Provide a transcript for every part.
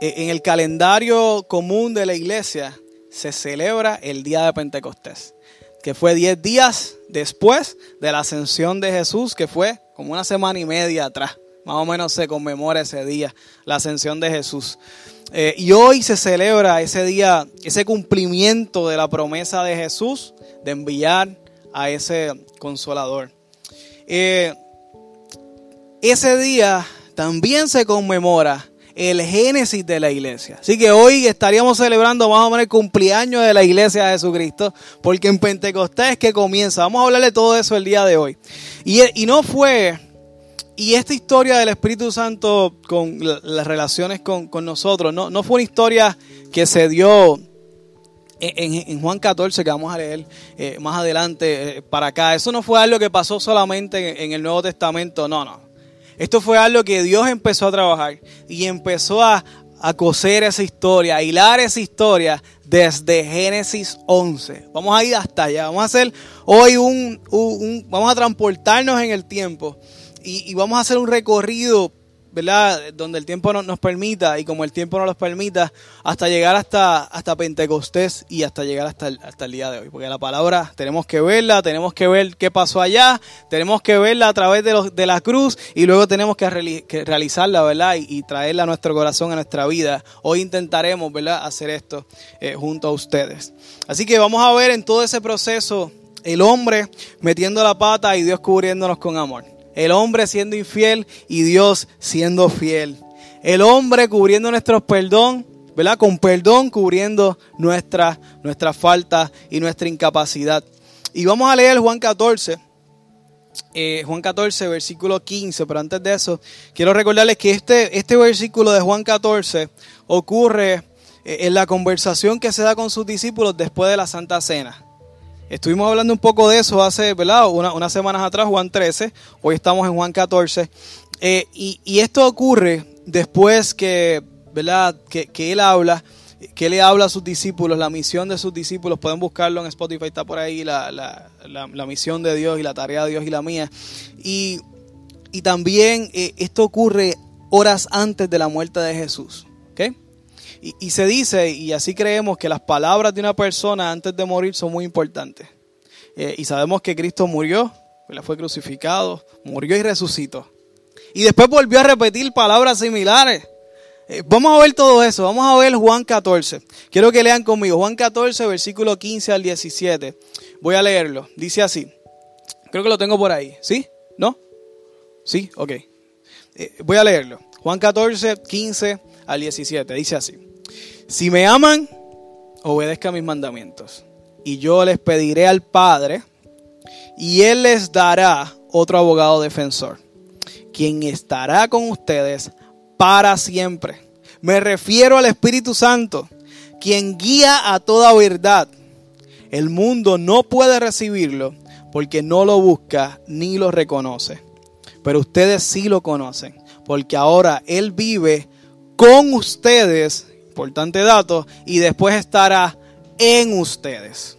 eh, en el calendario común de la iglesia se celebra el día de Pentecostés, que fue 10 días después de la ascensión de Jesús, que fue como una semana y media atrás. Más o menos se conmemora ese día, la ascensión de Jesús. Eh, y hoy se celebra ese día, ese cumplimiento de la promesa de Jesús de enviar a ese consolador. Eh, ese día también se conmemora el génesis de la iglesia. Así que hoy estaríamos celebrando más o menos el cumpleaños de la iglesia de Jesucristo, porque en Pentecostés que comienza. Vamos a hablar de todo eso el día de hoy. Y, no fue, y esta historia del Espíritu Santo con las relaciones con, nosotros, no, no, fue una historia que se dio en, Juan 14, que vamos a leer eh, más adelante eh, para acá. Eso no fue algo que pasó solamente en el Nuevo Testamento, no, no. Esto fue algo que Dios empezó a trabajar y empezó a, coser esa historia, a hilar esa historia desde Génesis 11. Vamos a ir hasta allá. Vamos a hacer hoy un, vamos a transportarnos en el tiempo y, y, vamos a hacer un recorrido ¿verdad? Donde el tiempo no, nos permita y como el tiempo no nos permita, hasta llegar hasta, hasta Pentecostés y hasta llegar hasta el, hasta el día de hoy. Porque la palabra tenemos que verla, tenemos que ver qué pasó allá, tenemos que verla a través de, los, de la cruz y luego tenemos que, realizarla, ¿verdad? Y, traerla a nuestro corazón, a nuestra vida. Hoy intentaremos, ¿verdad? Hacer esto eh, junto a ustedes. Así que vamos a ver en todo ese proceso el hombre metiendo la pata y Dios cubriéndonos con amor. El hombre siendo infiel y Dios siendo fiel. El hombre cubriendo nuestros perdón, ¿verdad? Con perdón cubriendo nuestra, nuestra falta y nuestra incapacidad. Y vamos a leer Juan 14. Eh, Juan 14, versículo 15. Pero antes de eso, quiero recordarles que este, este versículo de Juan 14 ocurre eh, en la conversación que se da con sus discípulos después de la Santa Cena. Estuvimos hablando un poco de eso hace, ¿verdad? unas semanas atrás, Juan 13, hoy estamos en Juan 14. Eh, y, esto ocurre después que, ¿verdad? Que, él habla, que le habla a sus discípulos, la misión de sus discípulos, pueden buscarlo en Spotify, está por ahí, la, la, misión de Dios y la tarea de Dios y la mía. Y, también eh, esto ocurre horas antes de la muerte de Jesús. ¿ok?, y, se dice, y así creemos, que las palabras de una persona antes de morir son muy importantes. Eh, y sabemos que Cristo murió, le fue crucificado, murió y resucitó. Y después volvió a repetir palabras similares. Eh, vamos a ver todo eso. Vamos a ver Juan 14. Quiero que lean conmigo. Juan 14, versículo 15 al 17. Voy a leerlo. Dice así. Creo que lo tengo por ahí. ¿Sí? ¿No? Sí, ok. Eh, voy a leerlo. Juan 14, 15 al 17. Dice así. Si me aman, obedezcan mis mandamientos. Y yo les pediré al Padre, y Él les dará otro abogado defensor, quien estará con ustedes para siempre. Me refiero al Espíritu Santo, quien guía a toda verdad. El mundo no puede recibirlo porque no lo busca ni lo reconoce. Pero ustedes sí lo conocen, porque ahora Él vive con ustedes importante dato, y después estará en ustedes.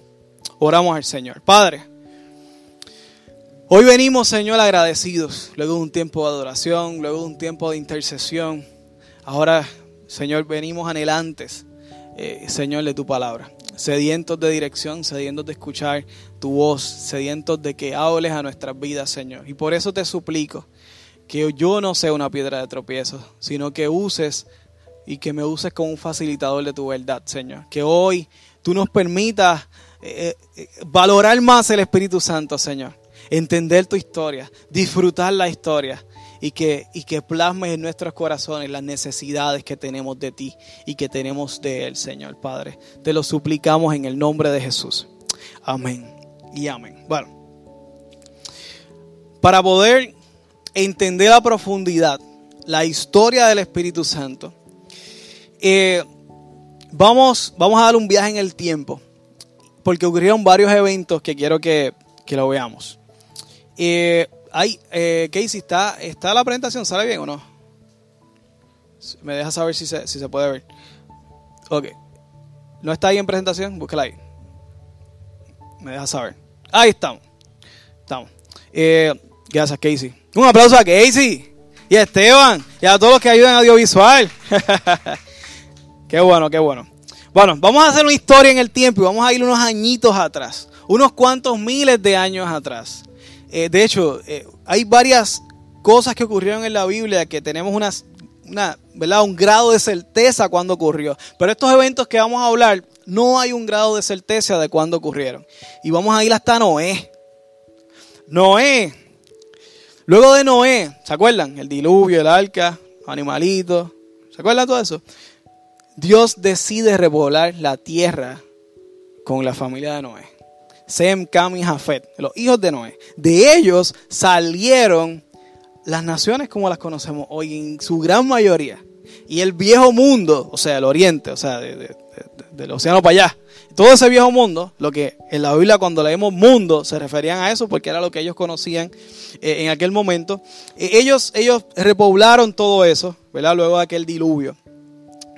Oramos al Señor. Padre, hoy venimos, Señor, agradecidos, luego de un tiempo de adoración, luego de un tiempo de intercesión. Ahora, Señor, venimos anhelantes, eh, Señor, de tu palabra. Sedientos de dirección, sedientos de escuchar tu voz, sedientos de que hables a nuestras vidas, Señor. Y por eso te suplico que yo no sea una piedra de tropiezo, sino que uses y que me uses como un facilitador de tu verdad, Señor. Que hoy tú nos permitas eh, eh, valorar más el Espíritu Santo, Señor. Entender tu historia, disfrutar la historia y que, y que plasmes en nuestros corazones las necesidades que tenemos de ti y que tenemos de Él, Señor Padre. Te lo suplicamos en el nombre de Jesús. Amén y amén. Bueno, para poder entender a profundidad la historia del Espíritu Santo, eh, vamos, vamos a dar un viaje en el tiempo, porque ocurrieron varios eventos que quiero que, lo veamos. Eh, hay, eh, Casey, ¿está, ¿está la presentación? ¿Sale bien o no? Me deja saber si se, si se puede ver. Ok. ¿No está ahí en presentación? Búsquela ahí. Me deja saber. Ahí estamos. Estamos. Eh, gracias, Casey. Un aplauso a Casey y a Esteban y a todos los que ayudan a audiovisual. Qué bueno, qué bueno. Bueno, vamos a hacer una historia en el tiempo y vamos a ir unos añitos atrás, unos cuantos miles de años atrás. Eh, de hecho, eh, hay varias cosas que ocurrieron en la Biblia que tenemos unas, una, ¿verdad? un grado de certeza cuando ocurrió. Pero estos eventos que vamos a hablar, no hay un grado de certeza de cuándo ocurrieron. Y vamos a ir hasta Noé. Noé. Luego de Noé, ¿se acuerdan? El diluvio, el arca, animalitos. ¿Se acuerdan todo eso? Dios decide repoblar la tierra con la familia de Noé. Sem, Cam y Jafet, los hijos de Noé. De ellos salieron las naciones como las conocemos hoy en su gran mayoría. Y el viejo mundo, o sea, el oriente, o sea, del océano para allá. Todo ese viejo mundo, lo que en la Biblia cuando leemos mundo se referían a eso porque era lo que ellos conocían eh, en aquel momento. Eh, ellos, ellos repoblaron todo eso, ¿verdad? Luego de aquel diluvio.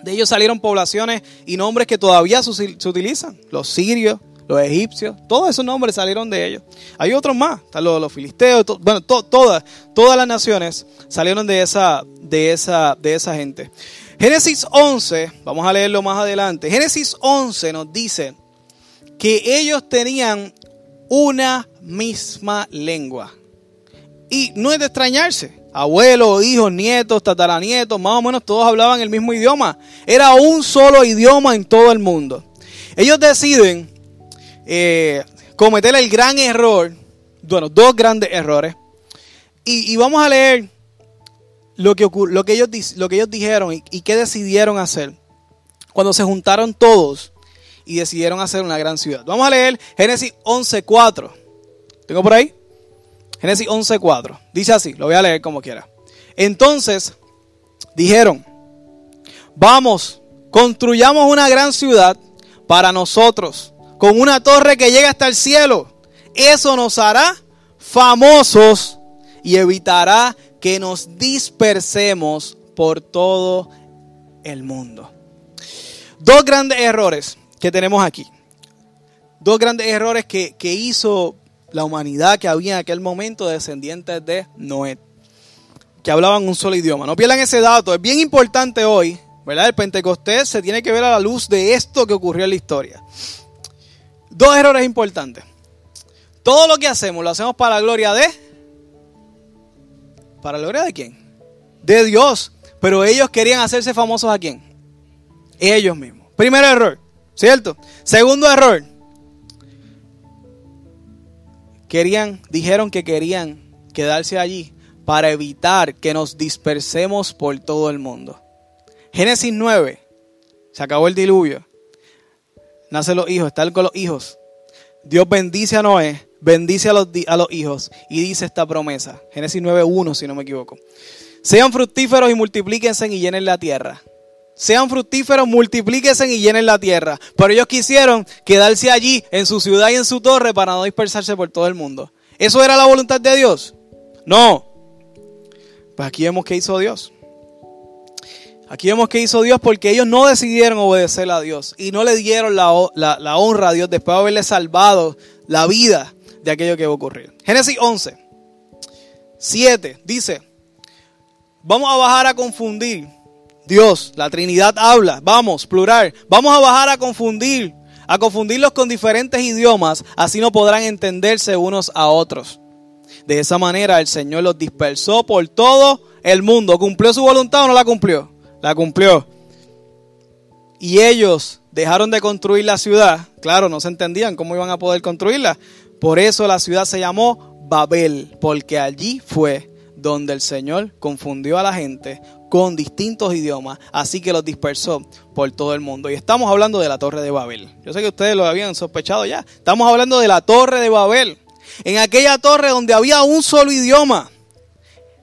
De ellos salieron poblaciones y nombres que todavía se utilizan. Los sirios, los egipcios, todos esos nombres salieron de ellos. Hay otros más, los, filisteos, bueno, todas, todas las naciones salieron de esa, de, esa, de esa gente. Génesis 11, vamos a leerlo más adelante. Génesis 11 nos dice que ellos tenían una misma lengua. Y no es de extrañarse, Abuelos, hijos, nietos, tataranietos, más o menos todos hablaban el mismo idioma. Era un solo idioma en todo el mundo. Ellos deciden eh, cometer el gran error, bueno, dos grandes errores. Y, vamos a leer lo que, lo ellos, lo que ellos dijeron y, y qué decidieron hacer cuando se juntaron todos y decidieron hacer una gran ciudad. Vamos a leer Génesis 11.4. ¿Tengo por ahí? Génesis 11:4. Dice así, lo voy a leer como quiera. Entonces dijeron, vamos, construyamos una gran ciudad para nosotros, con una torre que llegue hasta el cielo. Eso nos hará famosos y evitará que nos dispersemos por todo el mundo. Dos grandes errores que tenemos aquí. Dos grandes errores que, que hizo la humanidad que había en aquel momento, descendientes de Noé, que hablaban un solo idioma. No pierdan ese dato, es bien importante hoy, ¿verdad? El Pentecostés se tiene que ver a la luz de esto que ocurrió en la historia. Dos errores importantes. Todo lo que hacemos lo hacemos para la gloria de... ¿Para la gloria de quién? De Dios. Pero ellos querían hacerse famosos a quién? Ellos mismos. Primer error, ¿cierto? Segundo error, querían, dijeron que querían quedarse allí para evitar que nos dispersemos por todo el mundo. Génesis 9, se acabó el diluvio. Nacen los hijos, están con los hijos. Dios bendice a Noé, bendice a los, a los hijos y dice esta promesa. Génesis 9.1, si no me equivoco. Sean fructíferos y multiplíquense y llenen la tierra. Sean fructíferos, multiplíquense y llenen la tierra. Pero ellos quisieron quedarse allí, en su ciudad y en su torre, para no dispersarse por todo el mundo. ¿Eso era la voluntad de Dios? No. Pues aquí vemos que hizo Dios. Aquí vemos que hizo Dios porque ellos no decidieron obedecer a Dios y no le dieron la, la honra a Dios después de haberle salvado la vida de aquello que iba a ocurrir. Génesis 11, 7 dice, vamos a bajar a confundir Dios, la Trinidad habla, vamos, plural, vamos a bajar a confundir, a confundirlos con diferentes idiomas, así no podrán entenderse unos a otros. De esa manera el Señor los dispersó por todo el mundo. ¿Cumplió su voluntad o no la cumplió? La cumplió. Y ellos dejaron de construir la ciudad. Claro, no se entendían cómo iban a poder construirla. Por eso la ciudad se llamó Babel, porque allí fue donde el Señor confundió a la gente con distintos idiomas, así que los dispersó por todo el mundo. Y estamos hablando de la Torre de Babel. Yo sé que ustedes lo habían sospechado ya. Estamos hablando de la Torre de Babel. En aquella torre donde había un solo idioma,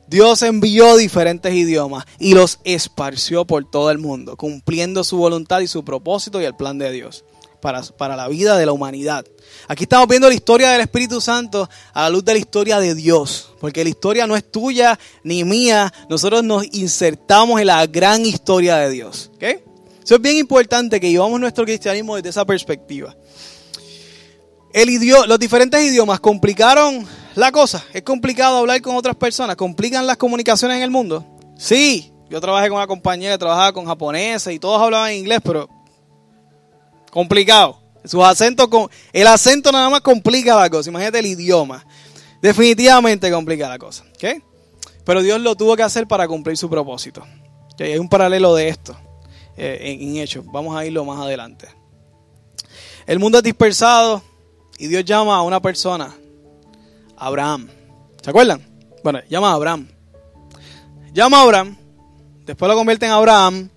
Dios envió diferentes idiomas y los esparció por todo el mundo, cumpliendo su voluntad y su propósito y el plan de Dios para, para la vida de la humanidad. Aquí estamos viendo la historia del Espíritu Santo a la luz de la historia de Dios, porque la historia no es tuya ni mía, nosotros nos insertamos en la gran historia de Dios. Eso es bien importante que llevamos nuestro cristianismo desde esa perspectiva. El idioma, los diferentes idiomas complicaron la cosa. Es complicado hablar con otras personas. ¿Complican las comunicaciones en el mundo? Sí, yo trabajé con una compañía que trabajaba con japoneses y todos hablaban inglés, pero complicado. Sus acentos, el acento nada más complica la cosa. Imagínate el idioma. Definitivamente complica la cosa. ¿okay? Pero Dios lo tuvo que hacer para cumplir su propósito. Hay un paralelo de esto eh, en, en Hechos. Vamos a irlo más adelante. El mundo es dispersado y Dios llama a una persona, Abraham. ¿Se acuerdan? Bueno, llama a Abraham. Llama a Abraham. Después lo convierte en Abraham.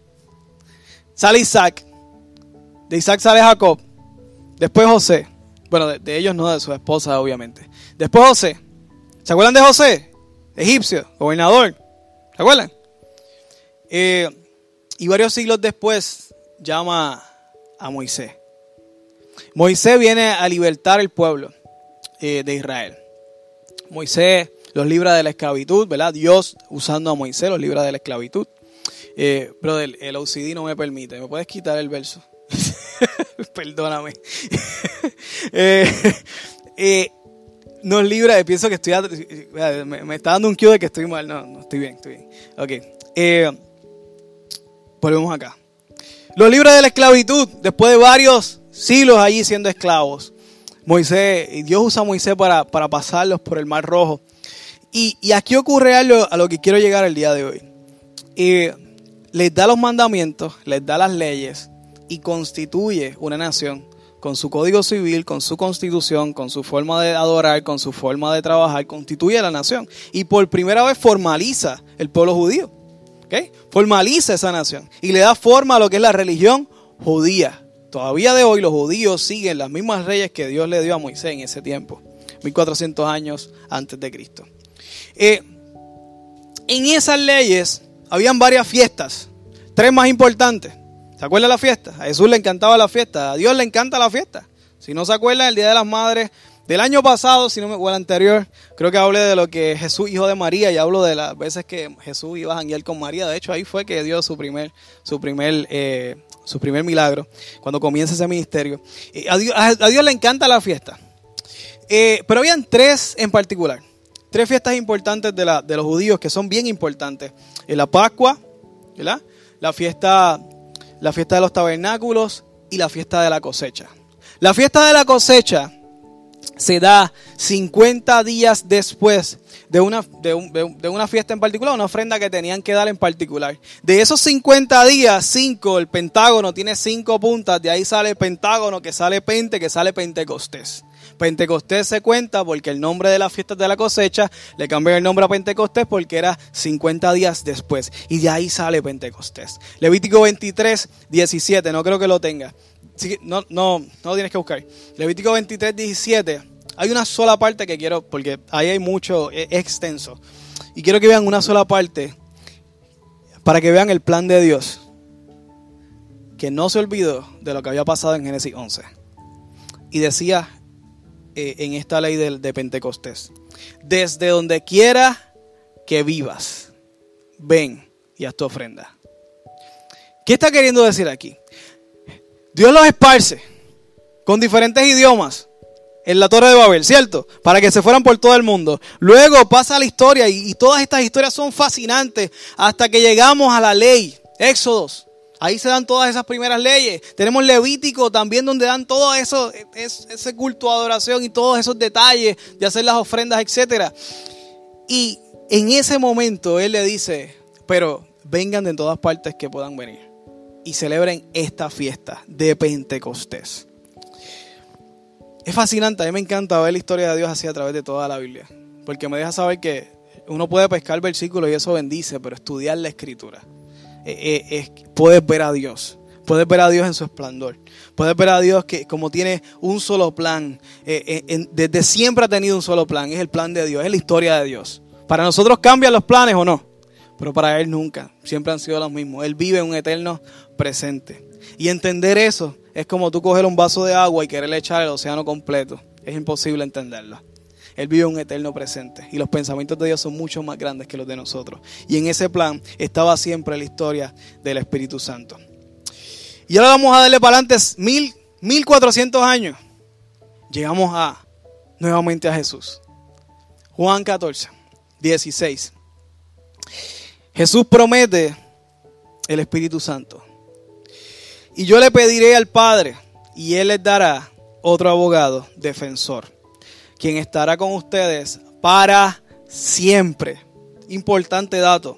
Sale Isaac. De Isaac sale Jacob. Después José. Bueno, de, ellos no, de su esposa, obviamente. Después José. ¿Se acuerdan de José? Egipcio, gobernador. ¿Se acuerdan? Eh, y varios siglos después llama a Moisés. Moisés viene a libertar el pueblo eh, de Israel. Moisés los libra de la esclavitud, ¿verdad? Dios usando a Moisés los libra de la esclavitud. Eh, pero el, el OCD no me permite. ¿Me puedes quitar el verso? Perdóname. Eh, eh, nos libra, pienso que estoy, me, está dando un cue de que estoy mal. No, no estoy bien, estoy bien. Ok. Eh, volvemos acá. Los libra de la esclavitud, después de varios siglos allí siendo esclavos. Moisés, Dios usa a Moisés para, para pasarlos por el mar rojo. Y, y, aquí ocurre algo a lo que quiero llegar el día de hoy. les da los mandamientos, les da las leyes, y constituye una nación con su código civil, con su constitución, con su forma de adorar, con su forma de trabajar, constituye la nación. Y por primera vez formaliza el pueblo judío. Formaliza esa nación y le da forma a lo que es la religión judía. Todavía de hoy los judíos siguen las mismas leyes que Dios le dio a Moisés en ese tiempo, 1400 años antes de Cristo. Eh, en esas leyes habían varias fiestas, tres más importantes. ¿Se acuerda la fiesta? A Jesús le encantaba la fiesta, a Dios le encanta la fiesta. Si no se acuerda, el Día de las Madres del año pasado, si no me acuerdo, anterior, creo que hablé de lo que Jesús, hijo de María, y hablo de las veces que Jesús iba a janguear con María. De hecho, ahí fue que dio su primer, su primer, eh, su primer milagro, cuando comienza ese ministerio. A Dios, le encanta la fiesta. Eh, pero habían tres en particular. Tres fiestas importantes de, los judíos que son bien importantes. La Pascua, ¿verdad? La fiesta la fiesta de los tabernáculos y la fiesta de la cosecha. La fiesta de la cosecha se da 50 días después de una, de, una fiesta en particular, una ofrenda que tenían que dar en particular. De esos 50 días, 5, el pentágono tiene 5 puntas, de ahí sale pentágono, que sale pente, que sale pentecostés. Pentecostés se cuenta porque el nombre de las fiestas de la cosecha le cambió el nombre a Pentecostés porque era 50 días después. Y de ahí sale Pentecostés. Levítico 23, 17, no creo que lo tenga. No, no, no lo tienes que buscar. Levítico 23, 17. Hay una sola parte que quiero, porque ahí hay mucho, es extenso. Y quiero que vean una sola parte para que vean el plan de Dios. Que no se olvidó de lo que había pasado en Génesis 11. Y decía eh, en esta ley de, Pentecostés. Desde donde quiera que vivas, ven y haz tu ofrenda. ¿Qué está queriendo decir aquí? Dios los esparce con diferentes idiomas en la Torre de Babel, ¿cierto? Para que se fueran por todo el mundo. Luego pasa la historia y, y todas estas historias son fascinantes hasta que llegamos a la ley, Éxodos. Ahí se dan todas esas primeras leyes. Tenemos Levítico también donde dan todo eso, ese culto a adoración y todos esos detalles de hacer las ofrendas, etc. Y en ese momento Él le dice, pero vengan de todas partes que puedan venir y celebren esta fiesta de Pentecostés. Es fascinante, a mí me encanta ver la historia de Dios así a través de toda la Biblia, porque me deja saber que uno puede pescar versículos y eso bendice, pero estudiar la escritura eh, eh, puedes ver a Dios. Puedes ver a Dios en su esplendor. Puedes ver a Dios que como tiene un solo plan, eh, desde siempre ha tenido un solo plan. Es el plan de Dios, es la historia de Dios. Para nosotros cambian los planes o no, pero para Él nunca. Siempre han sido los mismos. Él vive en un eterno presente. Y entender eso es como tú coger un vaso de agua y querer echar el océano completo. Es imposible entenderlo. Él vive un eterno presente y los pensamientos de Dios son mucho más grandes que los de nosotros. Y en ese plan estaba siempre la historia del Espíritu Santo. Y ahora vamos a darle para adelante mil, mil cuatrocientos años. Llegamos a nuevamente a Jesús. Juan 14, 16. Jesús promete el Espíritu Santo. Y yo le pediré al Padre, y Él les dará otro abogado, defensor, quien estará con ustedes para siempre. Importante dato.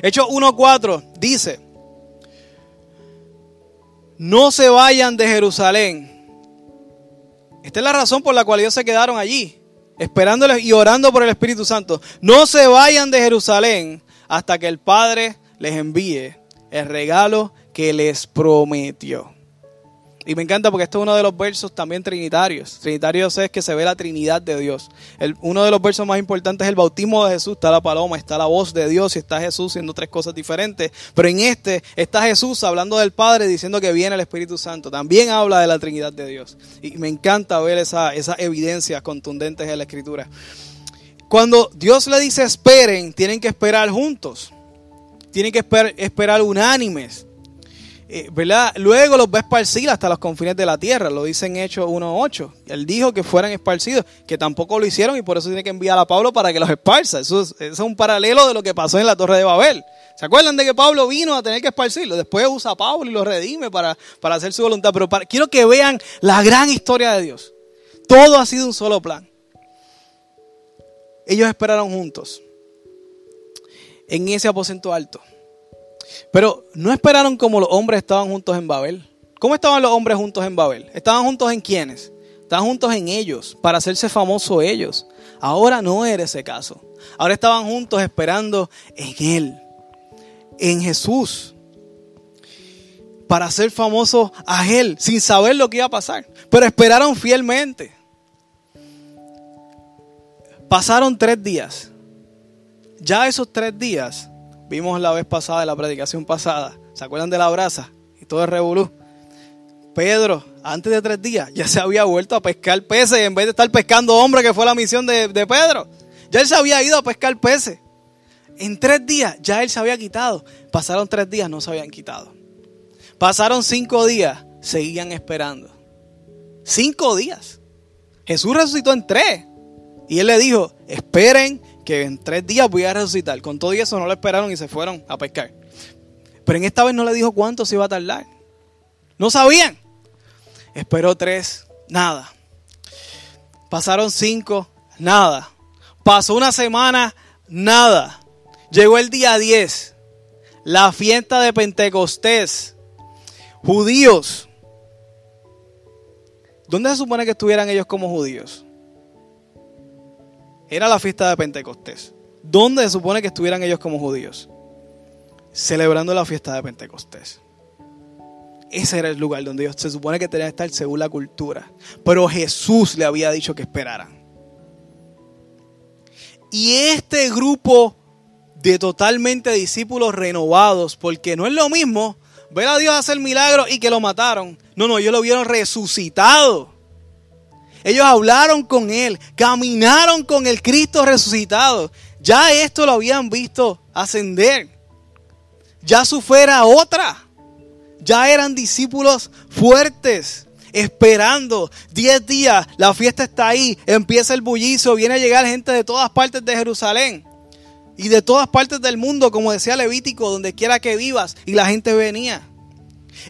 Hechos 1.4 dice, no se vayan de Jerusalén. Esta es la razón por la cual ellos se quedaron allí, esperándoles y orando por el Espíritu Santo. No se vayan de Jerusalén hasta que el Padre les envíe el regalo que les prometió. Y me encanta porque este es uno de los versos también trinitarios. Trinitarios es que se ve la Trinidad de Dios. El, uno de los versos más importantes es el bautismo de Jesús. Está la paloma, está la voz de Dios y está Jesús siendo tres cosas diferentes. Pero en este está Jesús hablando del Padre diciendo que viene el Espíritu Santo. También habla de la Trinidad de Dios. Y me encanta ver esas esa evidencias contundentes en la Escritura. Cuando Dios le dice esperen, tienen que esperar juntos. Tienen que esperar, esperar unánimes. Eh, ¿verdad? Luego los va a esparcir hasta los confines de la tierra, lo dice en Hechos 1.8. Él dijo que fueran esparcidos, que tampoco lo hicieron y por eso tiene que enviar a Pablo para que los esparza. Eso es, un paralelo de lo que pasó en la Torre de Babel. ¿Se acuerdan de que Pablo vino a tener que esparcirlo? Después usa a Pablo y lo redime para, para hacer su voluntad. Pero quiero que vean la gran historia de Dios. Todo ha sido un solo plan. Ellos esperaron juntos en ese aposento alto. Pero no esperaron como los hombres estaban juntos en Babel. ¿Cómo estaban los hombres juntos en Babel? ¿Estaban juntos en quiénes? Estaban juntos en ellos, para hacerse famosos ellos. Ahora no era ese caso. Ahora estaban juntos esperando en Él, en Jesús, para ser famosos a Él, sin saber lo que iba a pasar. Pero esperaron fielmente. Pasaron tres días. Ya esos tres días Vimos la vez pasada, la predicación pasada. ¿Se acuerdan de la brasa? Y todo el revolú. Pedro, antes de tres días, ya se había vuelto a pescar peces en vez de estar pescando hombres, que fue la misión de, de Pedro. Ya él se había ido a pescar peces. En tres días ya él se había quitado. Pasaron tres días, no se habían quitado. Pasaron cinco días, seguían esperando. Cinco días. Jesús resucitó en tres. Y él le dijo, esperen que en tres días voy a resucitar. Con todo eso no lo esperaron y se fueron a pescar. Pero en esta vez no le dijo cuánto se iba a tardar. No sabían. Esperó tres, nada. Pasaron cinco, nada. Pasó una semana, nada. Llegó el día 10, la fiesta de Pentecostés. Judíos. ¿Dónde se supone que estuvieran ellos como judíos? Era la fiesta de Pentecostés. ¿Dónde se supone que estuvieran ellos como judíos? Celebrando la fiesta de Pentecostés. Ese era el lugar donde ellos se supone que tenían que estar según la cultura. Pero Jesús le había dicho que esperaran. Y este grupo de totalmente discípulos renovados, porque no es lo mismo ver a Dios hacer milagros y que lo mataron. No, no, ellos lo vieron resucitado. Ellos hablaron con Él, caminaron con el Cristo resucitado. Ya esto lo habían visto ascender. Ya su otra. Ya eran discípulos fuertes, esperando. Diez días, la fiesta está ahí, empieza el bullizo, viene a llegar gente de todas partes de Jerusalén y de todas partes del mundo, como decía Levítico, donde quiera que vivas, y la gente venía.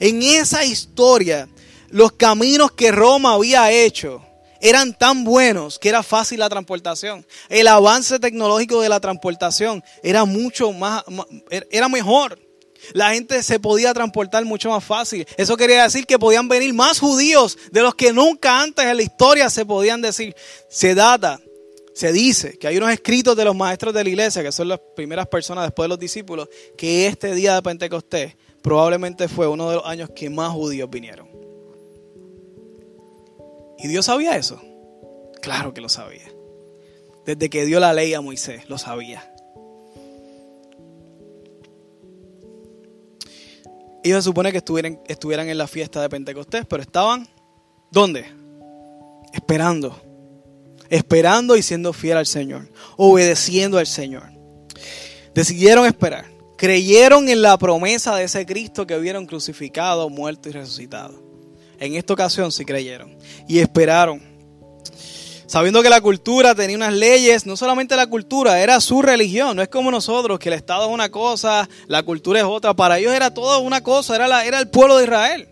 En esa historia, los caminos que Roma había hecho eran tan buenos que era fácil la transportación. El avance tecnológico de la transportación era mucho más, era mejor. La gente se podía transportar mucho más fácil. Eso quería decir que podían venir más judíos de los que nunca antes en la historia se podían decir. Se data, se dice que hay unos escritos de los maestros de la iglesia, que son las primeras personas después de los discípulos, que este día de Pentecostés probablemente fue uno de los años que más judíos vinieron. ¿Y Dios sabía eso? Claro que lo sabía. Desde que dio la ley a Moisés, lo sabía. Ellos se supone que estuvieran, en la fiesta de Pentecostés, pero estaban, ¿dónde? Esperando. Esperando y siendo fiel al Señor. Obedeciendo al Señor. Decidieron esperar. Creyeron en la promesa de ese Cristo que vieron crucificado, muerto y resucitado. En esta ocasión sí creyeron y esperaron. sabiendo que la cultura tenía unas leyes, no solamente la cultura, era su religión, no es como nosotros, que el Estado es una cosa, la cultura es otra, para ellos era todo una cosa, era, la, era el pueblo de Israel.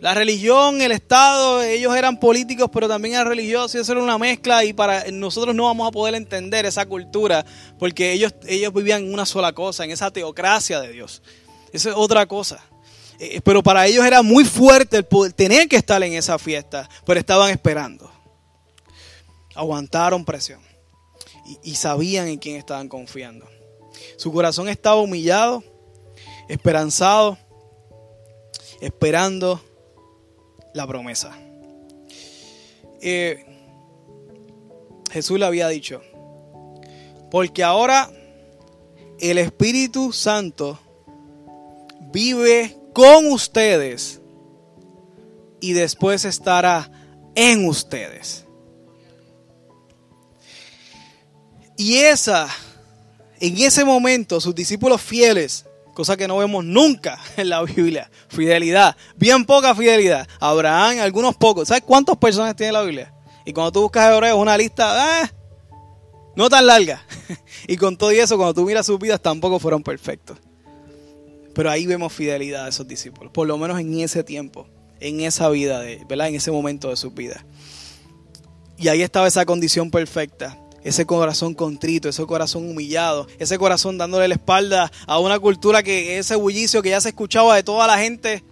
La religión, el Estado, ellos eran políticos, pero también eran religiosos, y eso era una mezcla, y para nosotros no vamos a poder entender esa cultura, porque ellos, ellos vivían en una sola cosa, en esa teocracia de Dios. Eso es otra cosa. Eh, pero para ellos era muy fuerte el poder, tener que estar en esa fiesta, pero estaban esperando. Aguantaron presión y, y sabían en quién estaban confiando. Su corazón estaba humillado, esperanzado, esperando la promesa. Eh, Jesús le había dicho, porque ahora el Espíritu Santo vive con ustedes y después estará en ustedes. Y esa, en ese momento, sus discípulos fieles, cosa que no vemos nunca en la Biblia, fidelidad, bien poca fidelidad. Abraham, algunos pocos. ¿Sabes cuántas personas tiene la Biblia? Y cuando tú buscas Hebreos, una lista, eh, no tan larga. y con todo eso, cuando tú miras sus vidas, tampoco fueron perfectos. Pero ahí vemos fidelidad de esos discípulos, por lo menos en ese tiempo, en esa vida, de, ¿verdad? En ese momento de su vida. Y ahí estaba esa condición perfecta, ese corazón contrito, ese corazón humillado, ese corazón dándole la espalda a una cultura que ese bullicio que ya se escuchaba de toda la gente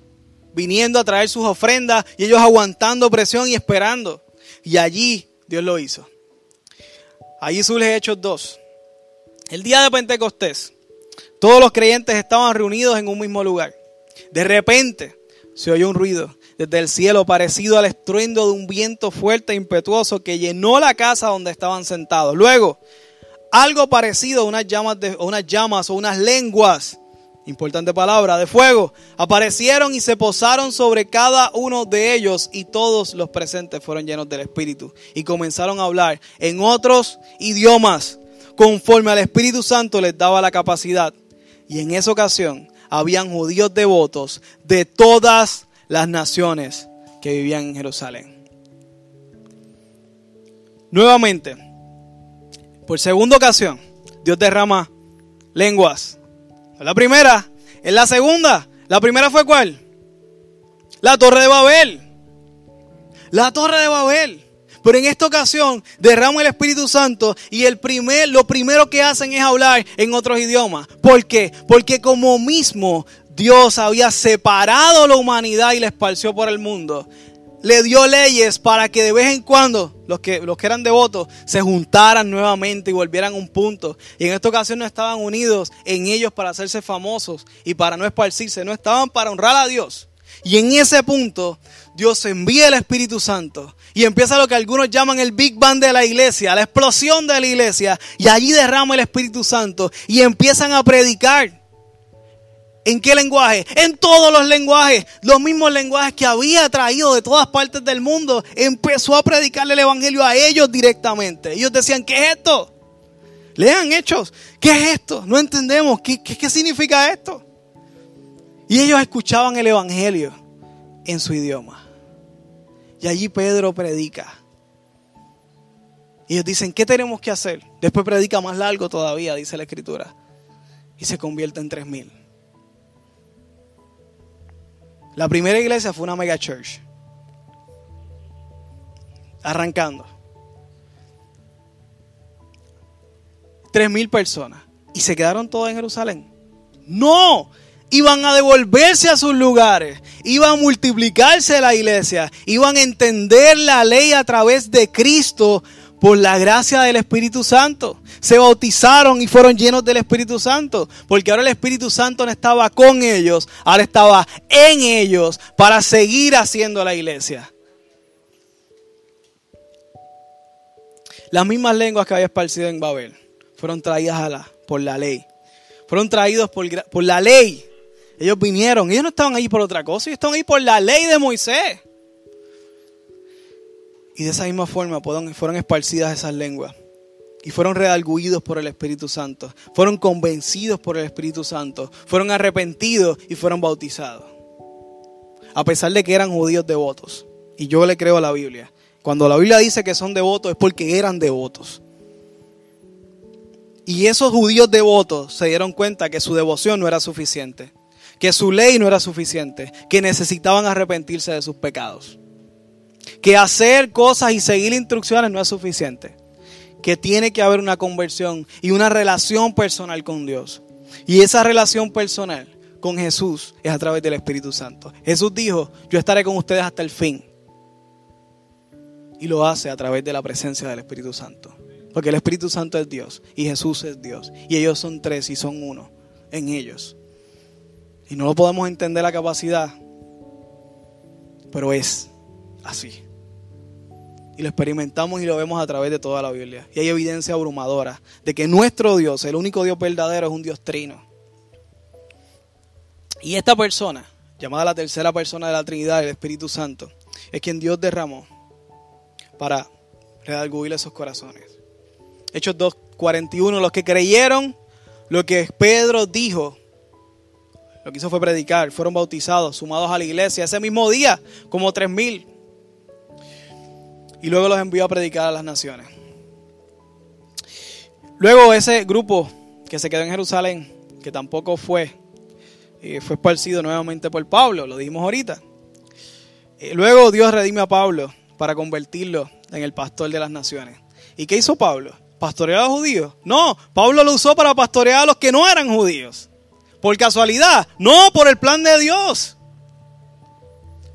viniendo a traer sus ofrendas y ellos aguantando presión y esperando. Y allí Dios lo hizo. Allí surge Hechos 2. El día de Pentecostés, todos los creyentes estaban reunidos en un mismo lugar. De repente se oyó un ruido desde el cielo parecido al estruendo de un viento fuerte e impetuoso que llenó la casa donde estaban sentados. Luego, algo parecido a unas llamas, de, unas llamas o unas lenguas, importante palabra, de fuego, aparecieron y se posaron sobre cada uno de ellos y todos los presentes fueron llenos del Espíritu y comenzaron a hablar en otros idiomas conforme al Espíritu Santo les daba la capacidad. Y en esa ocasión habían judíos devotos de todas las naciones que vivían en Jerusalén. Nuevamente, por segunda ocasión, Dios derrama lenguas. La primera, es la segunda. La primera fue cuál? La torre de Babel. La torre de Babel. Pero en esta ocasión derrama el Espíritu Santo y el primer, lo primero que hacen es hablar en otros idiomas. ¿Por qué? Porque como mismo Dios había separado la humanidad y la esparció por el mundo, le dio leyes para que de vez en cuando los que, los que eran devotos se juntaran nuevamente y volvieran a un punto. Y en esta ocasión no estaban unidos en ellos para hacerse famosos y para no esparcirse, no estaban para honrar a Dios. Y en ese punto Dios envía el Espíritu Santo y empieza lo que algunos llaman el Big Bang de la iglesia, la explosión de la iglesia. Y allí derrama el Espíritu Santo y empiezan a predicar. ¿En qué lenguaje? En todos los lenguajes. Los mismos lenguajes que había traído de todas partes del mundo. Empezó a predicarle el Evangelio a ellos directamente. Ellos decían, ¿qué es esto? Lean hechos. ¿Qué es esto? No entendemos. ¿Qué, qué, qué significa esto? Y ellos escuchaban el Evangelio en su idioma. Y allí Pedro predica. Y ellos dicen, ¿qué tenemos que hacer? Después predica más largo todavía, dice la escritura. Y se convierte en tres mil. La primera iglesia fue una mega church. Arrancando. Tres mil personas. ¿Y se quedaron todos en Jerusalén? No, iban a devolverse a sus lugares, iban a multiplicarse la iglesia, iban a entender la ley a través de Cristo por la gracia del Espíritu Santo. Se bautizaron y fueron llenos del Espíritu Santo, porque ahora el Espíritu Santo no estaba con ellos, ahora estaba en ellos para seguir haciendo la iglesia. Las mismas lenguas que había esparcido en Babel fueron traídas a la, por la ley. Fueron traídos por, por la ley ellos vinieron, ellos no estaban ahí por otra cosa, ellos estaban ahí por la ley de Moisés. Y de esa misma forma fueron esparcidas esas lenguas. Y fueron redarguidos por el Espíritu Santo. Fueron convencidos por el Espíritu Santo. Fueron arrepentidos y fueron bautizados. A pesar de que eran judíos devotos. Y yo le creo a la Biblia. Cuando la Biblia dice que son devotos es porque eran devotos. Y esos judíos devotos se dieron cuenta que su devoción no era suficiente, que su ley no era suficiente, que necesitaban arrepentirse de sus pecados, que hacer cosas y seguir instrucciones no es suficiente, que tiene que haber una conversión y una relación personal con Dios. Y esa relación personal con Jesús es a través del Espíritu Santo. Jesús dijo, yo estaré con ustedes hasta el fin. Y lo hace a través de la presencia del Espíritu Santo. Porque el Espíritu Santo es Dios y Jesús es Dios. Y ellos son tres y son uno en ellos. Y no lo podemos entender la capacidad, pero es así. Y lo experimentamos y lo vemos a través de toda la Biblia. Y hay evidencia abrumadora de que nuestro Dios, el único Dios verdadero, es un Dios trino. Y esta persona, llamada la tercera persona de la Trinidad, el Espíritu Santo, es quien Dios derramó para redarguir esos corazones. Hechos 2.41, los que creyeron lo que Pedro dijo, lo que hizo fue predicar, fueron bautizados, sumados a la iglesia ese mismo día, como tres mil. Y luego los envió a predicar a las naciones. Luego ese grupo que se quedó en Jerusalén, que tampoco fue, eh, fue esparcido nuevamente por Pablo, lo dijimos ahorita. Eh, luego Dios redime a Pablo para convertirlo en el pastor de las naciones. ¿Y qué hizo Pablo? ¿Pastorear a los judíos? No, Pablo lo usó para pastorear a los que no eran judíos. ¿Por casualidad? No, por el plan de Dios.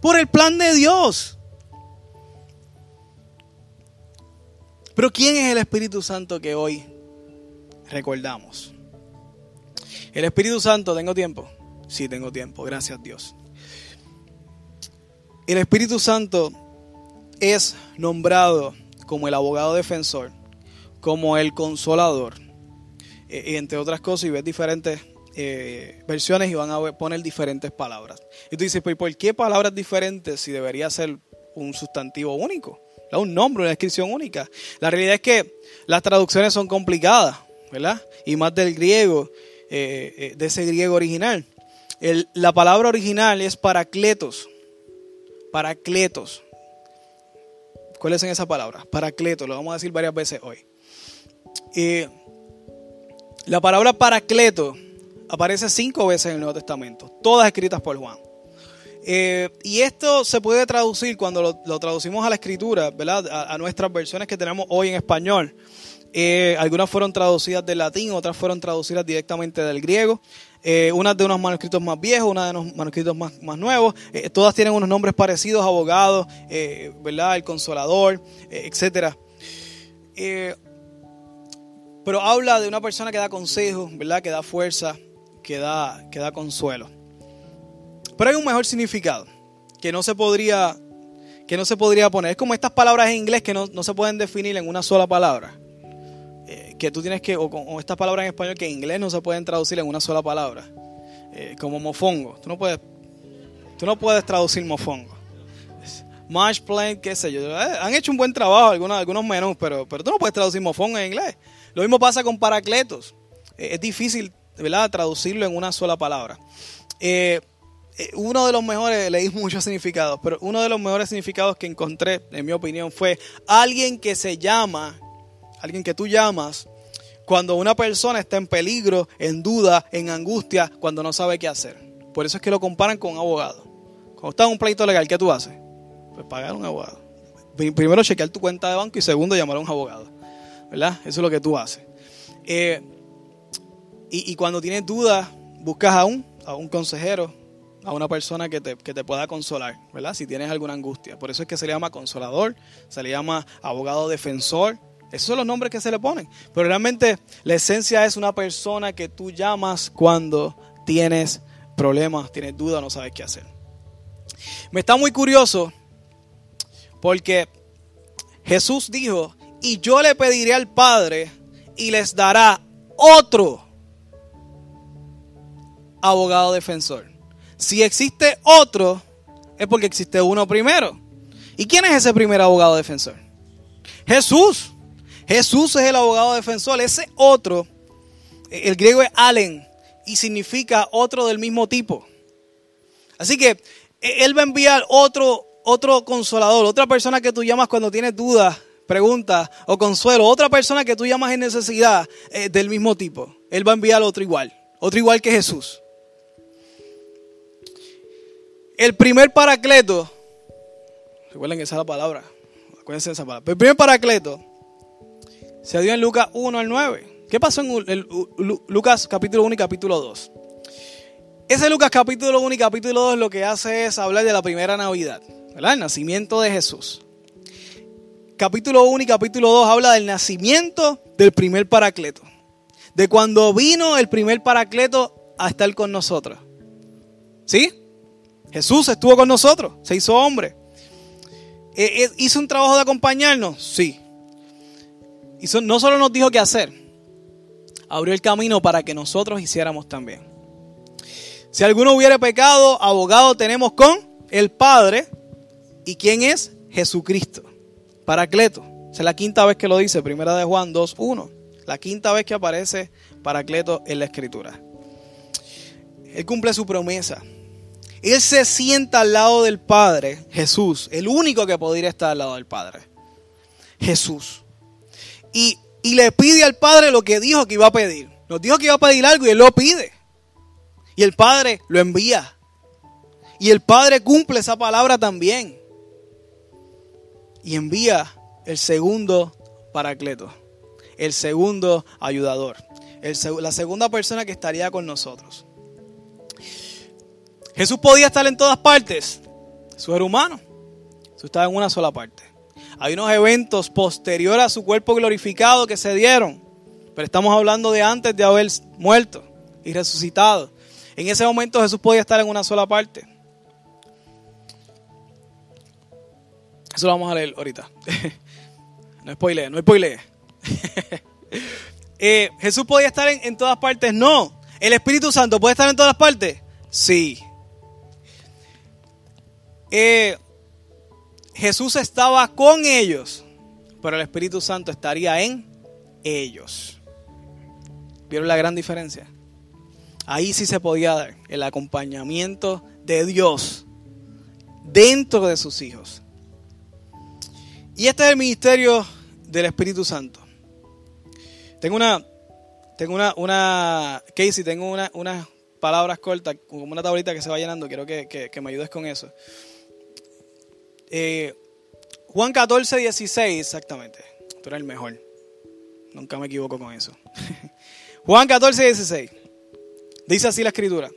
Por el plan de Dios. Pero ¿quién es el Espíritu Santo que hoy recordamos? El Espíritu Santo, ¿tengo tiempo? Sí, tengo tiempo, gracias Dios. El Espíritu Santo es nombrado como el abogado defensor, como el consolador, e, entre otras cosas, y ves diferentes eh, versiones y van a poner diferentes palabras. Y tú dices, ¿por qué palabras diferentes si debería ser un sustantivo único? Un nombre, una descripción única. La realidad es que las traducciones son complicadas, ¿verdad? Y más del griego, eh, eh, de ese griego original. la palabra original es paracletos. Paracletos. ¿Cuál es esa palabra? Paracleto, lo vamos a decir varias veces hoy. la palabra paracleto aparece cinco veces en el Nuevo Testamento, todas escritas por Juan. Eh, y esto se puede traducir cuando lo, traducimos a la escritura, ¿verdad? A, nuestras versiones que tenemos hoy en español. Eh, algunas fueron traducidas del latín, otras fueron traducidas directamente del griego. Eh, unas de unos manuscritos más viejos, unas de unos manuscritos más, nuevos. Eh, todas tienen unos nombres parecidos, abogados, ¿verdad? El consolador, etcétera. pero habla de una persona que da consejos, ¿verdad? Que da fuerza, que da, que da consuelo. Pero hay un mejor significado que no se podría, que no se podría poner. Es como estas palabras en inglés que no, no se pueden definir en una sola palabra que tú tienes que, o estas palabras en español que en inglés no se pueden traducir en una sola palabra, eh, como mofongo. Tú no puedes, tú no puedes traducir mofongo. Mash plain, qué sé yo. Eh, han hecho un buen trabajo algunos, algunos menús, pero, pero tú no puedes traducir mofongo en inglés. Lo mismo pasa con paracletos. Eh, es difícil, ¿verdad?, traducirlo en una sola palabra. uno de los mejores, leí muchos significados, pero uno de los mejores significados que encontré, en mi opinión, fue alguien que se llama, alguien que tú llamas cuando una persona está en peligro, en duda, en angustia, cuando no sabe qué hacer. Por eso es que lo comparan con un abogado. Cuando está en un pleito legal, ¿qué tú haces? Pues pagar a un abogado. Primero chequear tu cuenta de banco y segundo llamar a un abogado. ¿Verdad? Eso es lo que tú haces. Eh, y, cuando tienes dudas, buscas a un, a un consejero, a una persona que te, que te, pueda consolar, ¿verdad? Si tienes alguna angustia. Por eso es que se le llama consolador, se le llama abogado defensor, esos son los nombres que se le ponen. Pero realmente la esencia es una persona que tú llamas cuando tienes problemas, tienes dudas, no sabes qué hacer. Me está muy curioso porque Jesús dijo, y yo le pediré al Padre y les dará otro abogado defensor. Si existe otro, es porque existe uno primero. ¿Y quién es ese primer abogado defensor? Jesús. Jesús es el abogado defensor. Ese otro, el griego es Allen y significa otro del mismo tipo. Así que e, Él va a enviar otro otro consolador, otra persona que tú llamas cuando tienes dudas, preguntas o consuelo, otra persona que tú llamas en necesidad eh, del mismo tipo. Él va a enviar otro igual, otro igual que Jesús. El primer paracleto, recuerden esa es la palabra, acuérdense de esa palabra. El primer paracleto se dio en Lucas 1 al 9. ¿Qué pasó en Lucas capítulo 1 y capítulo 2? Ese Lucas capítulo 1 y capítulo 2 lo que hace es hablar de la primera Navidad, ¿verdad? El nacimiento de Jesús. Capítulo 1 y capítulo 2 habla del nacimiento del primer paracleto. De cuando vino el primer paracleto a estar con nosotros. ¿Sí? Jesús estuvo con nosotros, se hizo hombre. Eh, eh, ¿Hizo un trabajo de acompañarnos? Sí. Hizo, no solo nos dijo qué hacer, abrió el camino para que nosotros hiciéramos también. Si alguno hubiera pecado, abogado tenemos con el Padre. ¿Y quién es? Jesucristo. Paracleto. es la quinta vez que lo dice, primera de Juan 2.1. La quinta vez que aparece Paracleto en la escritura. Él cumple su promesa. Él se sienta al lado del Padre, Jesús, el único que podría estar al lado del Padre. Jesús. Y, y le pide al Padre lo que dijo que iba a pedir. Nos dijo que iba a pedir algo y él lo pide. Y el Padre lo envía. Y el Padre cumple esa palabra también. Y envía el segundo paracleto, el segundo ayudador, la segunda persona que estaría con nosotros. Jesús podía estar en todas partes. Jesús era humano. Jesús estaba en una sola parte. Hay unos eventos posteriores a su cuerpo glorificado que se dieron. Pero estamos hablando de antes de haber muerto y resucitado. En ese momento Jesús podía estar en una sola parte. Eso lo vamos a leer ahorita. no spoiler, no spoiler. eh, Jesús podía estar en, en todas partes. No. ¿El Espíritu Santo puede estar en todas partes? Sí. Eh, Jesús estaba con ellos, pero el Espíritu Santo estaría en ellos. ¿Vieron la gran diferencia? Ahí sí se podía dar el acompañamiento de Dios dentro de sus hijos. Y este es el ministerio del Espíritu Santo. Tengo una, tengo una, una, Casey, tengo unas palabras cortas, como una tablita que se va llenando, quiero que me ayudes con eso. Eh, Juan 14, 16, exactamente. Tú eres el mejor. Nunca me equivoco con eso. Juan 14, 16. Dice así la escritura.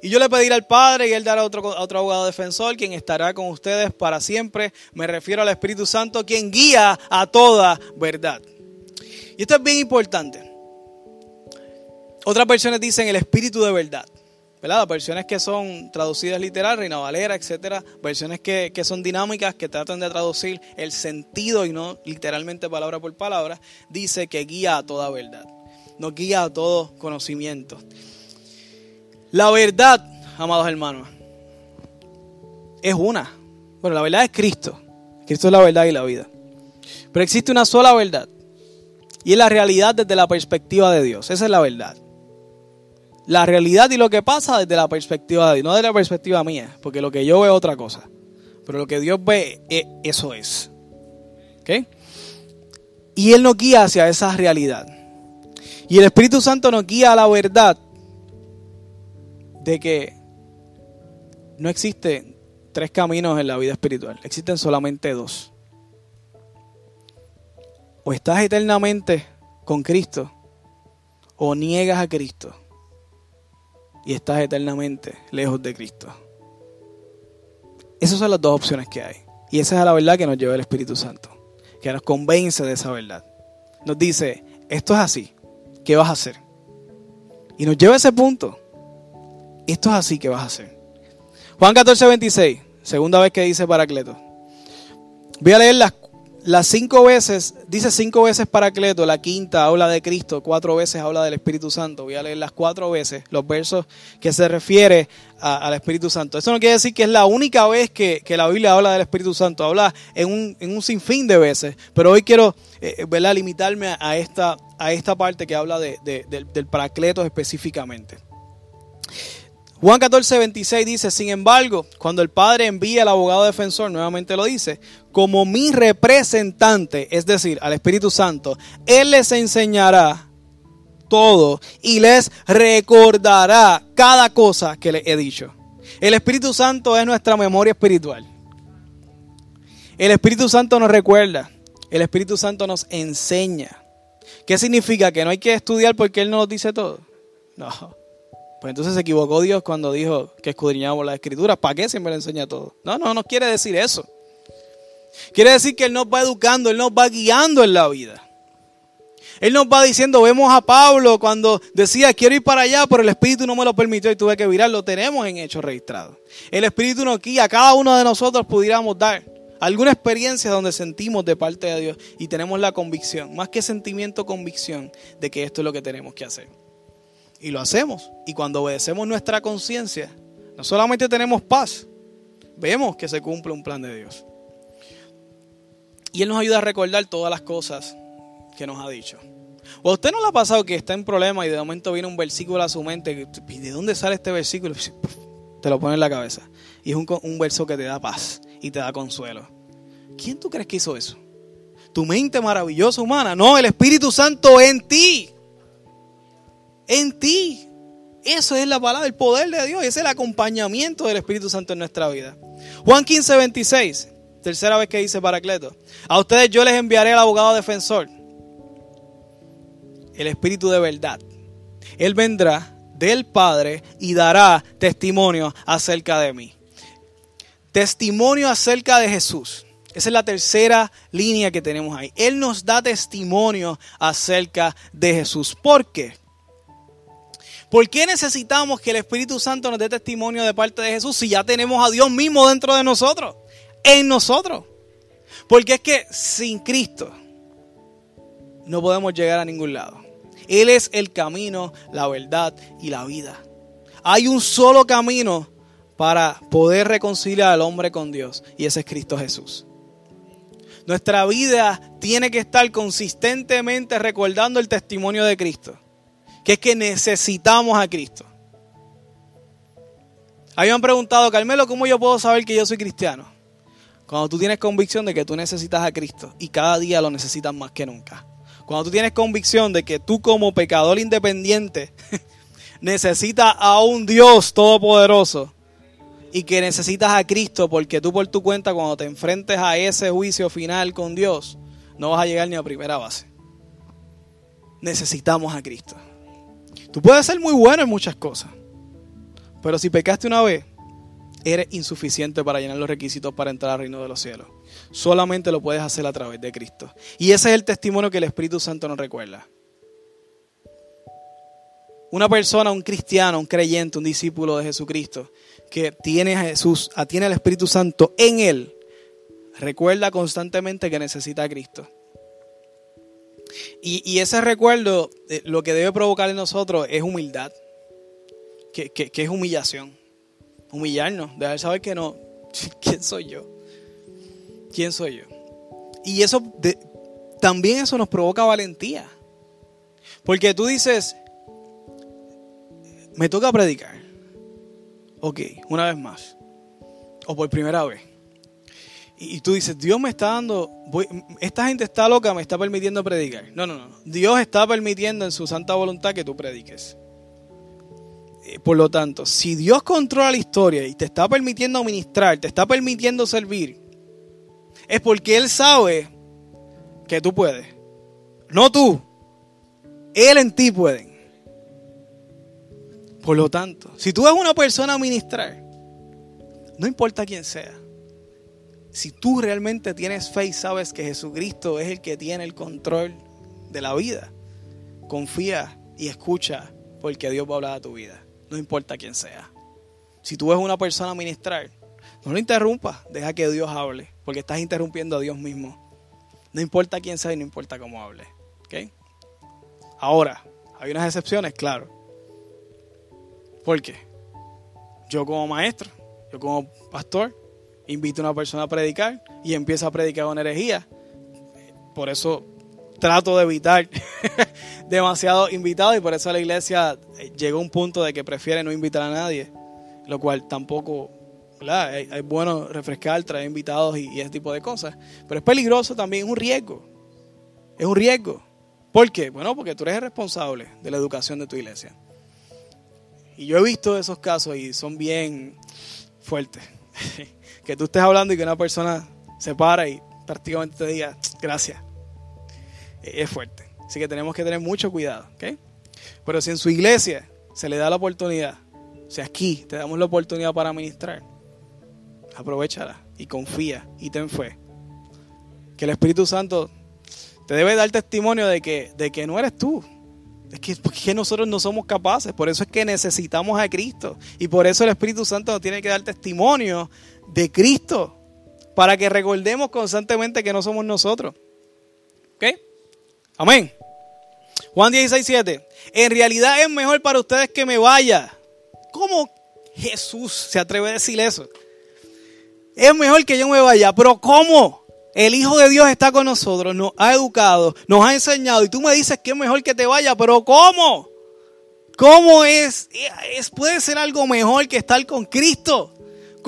Y yo le pediré al Padre y Él dará otro, otro abogado defensor, quien estará con ustedes para siempre. Me refiero al Espíritu Santo, quien guía a toda verdad. Y esto es bien importante. Otras versiones dicen el Espíritu de verdad. ¿Verdad? Versiones que son traducidas literal, Reina Valera, etcétera, versiones que, son dinámicas, que tratan de traducir el sentido y no literalmente palabra por palabra, dice que guía a toda verdad, nos guía a todo conocimiento. La verdad, amados hermanos, es una. Bueno, la verdad es Cristo. Cristo es la verdad y la vida. Pero existe una sola verdad. Y es la realidad desde la perspectiva de Dios. Esa es la verdad la realidad y lo que pasa desde la perspectiva de Dios, no desde la perspectiva mía, porque lo que yo veo es otra cosa. Pero lo que Dios ve, eso es. ¿Ok? Y Él nos guía hacia esa realidad. Y el Espíritu Santo nos guía a la verdad de que no existen tres caminos en la vida espiritual, existen solamente dos. O estás eternamente con Cristo o niegas a Cristo y estás eternamente lejos de Cristo. Esas son las dos opciones que hay. Y esa es la verdad que nos lleva el Espíritu Santo, que nos convence de esa verdad. Nos dice, esto es así, ¿qué vas a hacer? Y nos lleva a ese punto. Esto es así, ¿qué vas a hacer? Juan 14, 26, segunda vez que dice Paracleto. Voy a leer las las cinco veces, dice cinco veces Paracleto, la quinta habla de Cristo, cuatro veces habla del Espíritu Santo. Voy a leer las cuatro veces los versos que se refiere al Espíritu Santo. Eso no quiere decir que es la única vez que, la Biblia habla del Espíritu Santo, habla en un, en un sinfín de veces. Pero hoy quiero eh, limitarme a esta, a esta parte que habla del, del Paracleto específicamente. Juan 14, 26 dice, sin embargo, cuando el Padre envía al abogado defensor, nuevamente lo dice, como mi representante, es decir, al Espíritu Santo, Él les enseñará todo y les recordará cada cosa que les he dicho. El Espíritu Santo es nuestra memoria espiritual. El Espíritu Santo nos recuerda, el Espíritu Santo nos enseña. ¿Qué significa? ¿Que no hay que estudiar porque Él nos dice todo? No. Pues entonces se equivocó Dios cuando dijo que escudriñábamos las escrituras. ¿Para qué siempre le enseña todo? No, no, no quiere decir eso. Quiere decir que Él nos va educando, Él nos va guiando en la vida. Él nos va diciendo, vemos a Pablo cuando decía, quiero ir para allá, pero el Espíritu no me lo permitió y tuve que virar. Lo tenemos en hechos registrados. El Espíritu nos guía, cada uno de nosotros pudiéramos dar alguna experiencia donde sentimos de parte de Dios y tenemos la convicción, más que sentimiento, convicción de que esto es lo que tenemos que hacer. Y lo hacemos. Y cuando obedecemos nuestra conciencia, no solamente tenemos paz, vemos que se cumple un plan de Dios. Y Él nos ayuda a recordar todas las cosas que nos ha dicho. ¿O a usted no le ha pasado que está en problema y de momento viene un versículo a su mente? ¿Y de dónde sale este versículo? Te lo pone en la cabeza. Y es un, un verso que te da paz y te da consuelo. ¿Quién tú crees que hizo eso? ¿Tu mente maravillosa humana? No, el Espíritu Santo en ti en ti. Eso es la palabra, el poder de Dios, es el acompañamiento del Espíritu Santo en nuestra vida. Juan 15, 26, tercera vez que dice Paracleto. A ustedes yo les enviaré al abogado defensor, el Espíritu de verdad. Él vendrá del Padre y dará testimonio acerca de mí. Testimonio acerca de Jesús. Esa es la tercera línea que tenemos ahí. Él nos da testimonio acerca de Jesús. ¿Por qué? ¿Por qué necesitamos que el Espíritu Santo nos dé testimonio de parte de Jesús si ya tenemos a Dios mismo dentro de nosotros? En nosotros. Porque es que sin Cristo no podemos llegar a ningún lado. Él es el camino, la verdad y la vida. Hay un solo camino para poder reconciliar al hombre con Dios y ese es Cristo Jesús. Nuestra vida tiene que estar consistentemente recordando el testimonio de Cristo que es que necesitamos a Cristo. Habían preguntado, Carmelo, ¿cómo yo puedo saber que yo soy cristiano? Cuando tú tienes convicción de que tú necesitas a Cristo y cada día lo necesitas más que nunca. Cuando tú tienes convicción de que tú como pecador independiente necesitas a un Dios todopoderoso y que necesitas a Cristo porque tú por tu cuenta cuando te enfrentes a ese juicio final con Dios no vas a llegar ni a primera base. Necesitamos a Cristo. Tú puedes ser muy bueno en muchas cosas, pero si pecaste una vez, eres insuficiente para llenar los requisitos para entrar al reino de los cielos. Solamente lo puedes hacer a través de Cristo. Y ese es el testimonio que el Espíritu Santo nos recuerda. Una persona, un cristiano, un creyente, un discípulo de Jesucristo, que tiene a Jesús, tiene al Espíritu Santo en él, recuerda constantemente que necesita a Cristo. Y, ese recuerdo eh, lo que debe provocar en nosotros es humildad, que, es humillación. Humillarnos, dejar saber que no, ¿quién soy yo? ¿Quién soy yo? Y eso también eso nos provoca valentía. Porque tú dices, me toca predicar. Ok, una vez más. O por primera vez. Y tú dices, Dios me está dando, esta gente está loca, me está permitiendo predicar. No, no, no. Dios está permitiendo en su santa voluntad que tú prediques. Eh, por lo tanto, si Dios controla la historia y te está permitiendo ministrar, te está permitiendo servir, es porque Él sabe que tú puedes. No tú. Él en ti puede. Por lo tanto, si tú eres una persona a ministrar, no importa quién sea, si tú realmente tienes fe y sabes que Jesucristo es el que tiene el control de la vida, confía y escucha porque Dios va a hablar a tu vida, no importa quién sea. Si tú ves una persona ministrar, no lo interrumpas, deja que Dios hable, porque estás interrumpiendo a Dios mismo. No importa quién sea y no importa cómo hable. Ahora, hay unas excepciones, claro. ¿Por qué? Yo como maestro, yo como pastor, invita a una persona a predicar y empieza a predicar con herejía. Por eso trato de evitar demasiado invitados y por eso la iglesia llegó a un punto de que prefiere no invitar a nadie lo cual tampoco. Es, bueno refrescar, traer invitados y, y, ese tipo de cosas. Pero es peligroso también, es un riesgo. Es un riesgo. ¿Por qué? Bueno, porque tú eres el responsable de la educación de tu iglesia. Y yo he visto esos casos y son bien fuertes. que tú estés hablando y que una persona se para y prácticamente te diga, gracias. Es fuerte. Así que tenemos que tener mucho cuidado. Pero si en su iglesia se le da la oportunidad, o sea, aquí te damos la oportunidad para ministrar, aprovechala y confía y ten fe. Que el Espíritu Santo te debe dar testimonio de que, de que no eres tú. Es que nosotros no somos capaces. Por eso es que necesitamos a Cristo. Y por eso el Espíritu Santo nos tiene que dar testimonio de Cristo. Para que recordemos constantemente que no somos nosotros. ¿Ok? Amén. Juan 16, 7. En realidad es mejor para ustedes que me vaya. ¿Cómo Jesús se atreve a decir eso? Es mejor que yo me vaya, pero ¿cómo? El Hijo de Dios está con nosotros, nos ha educado, nos ha enseñado y tú me dices que es mejor que te vaya, pero ¿cómo? ¿Cómo es? es? Puede ser algo mejor que estar con Cristo,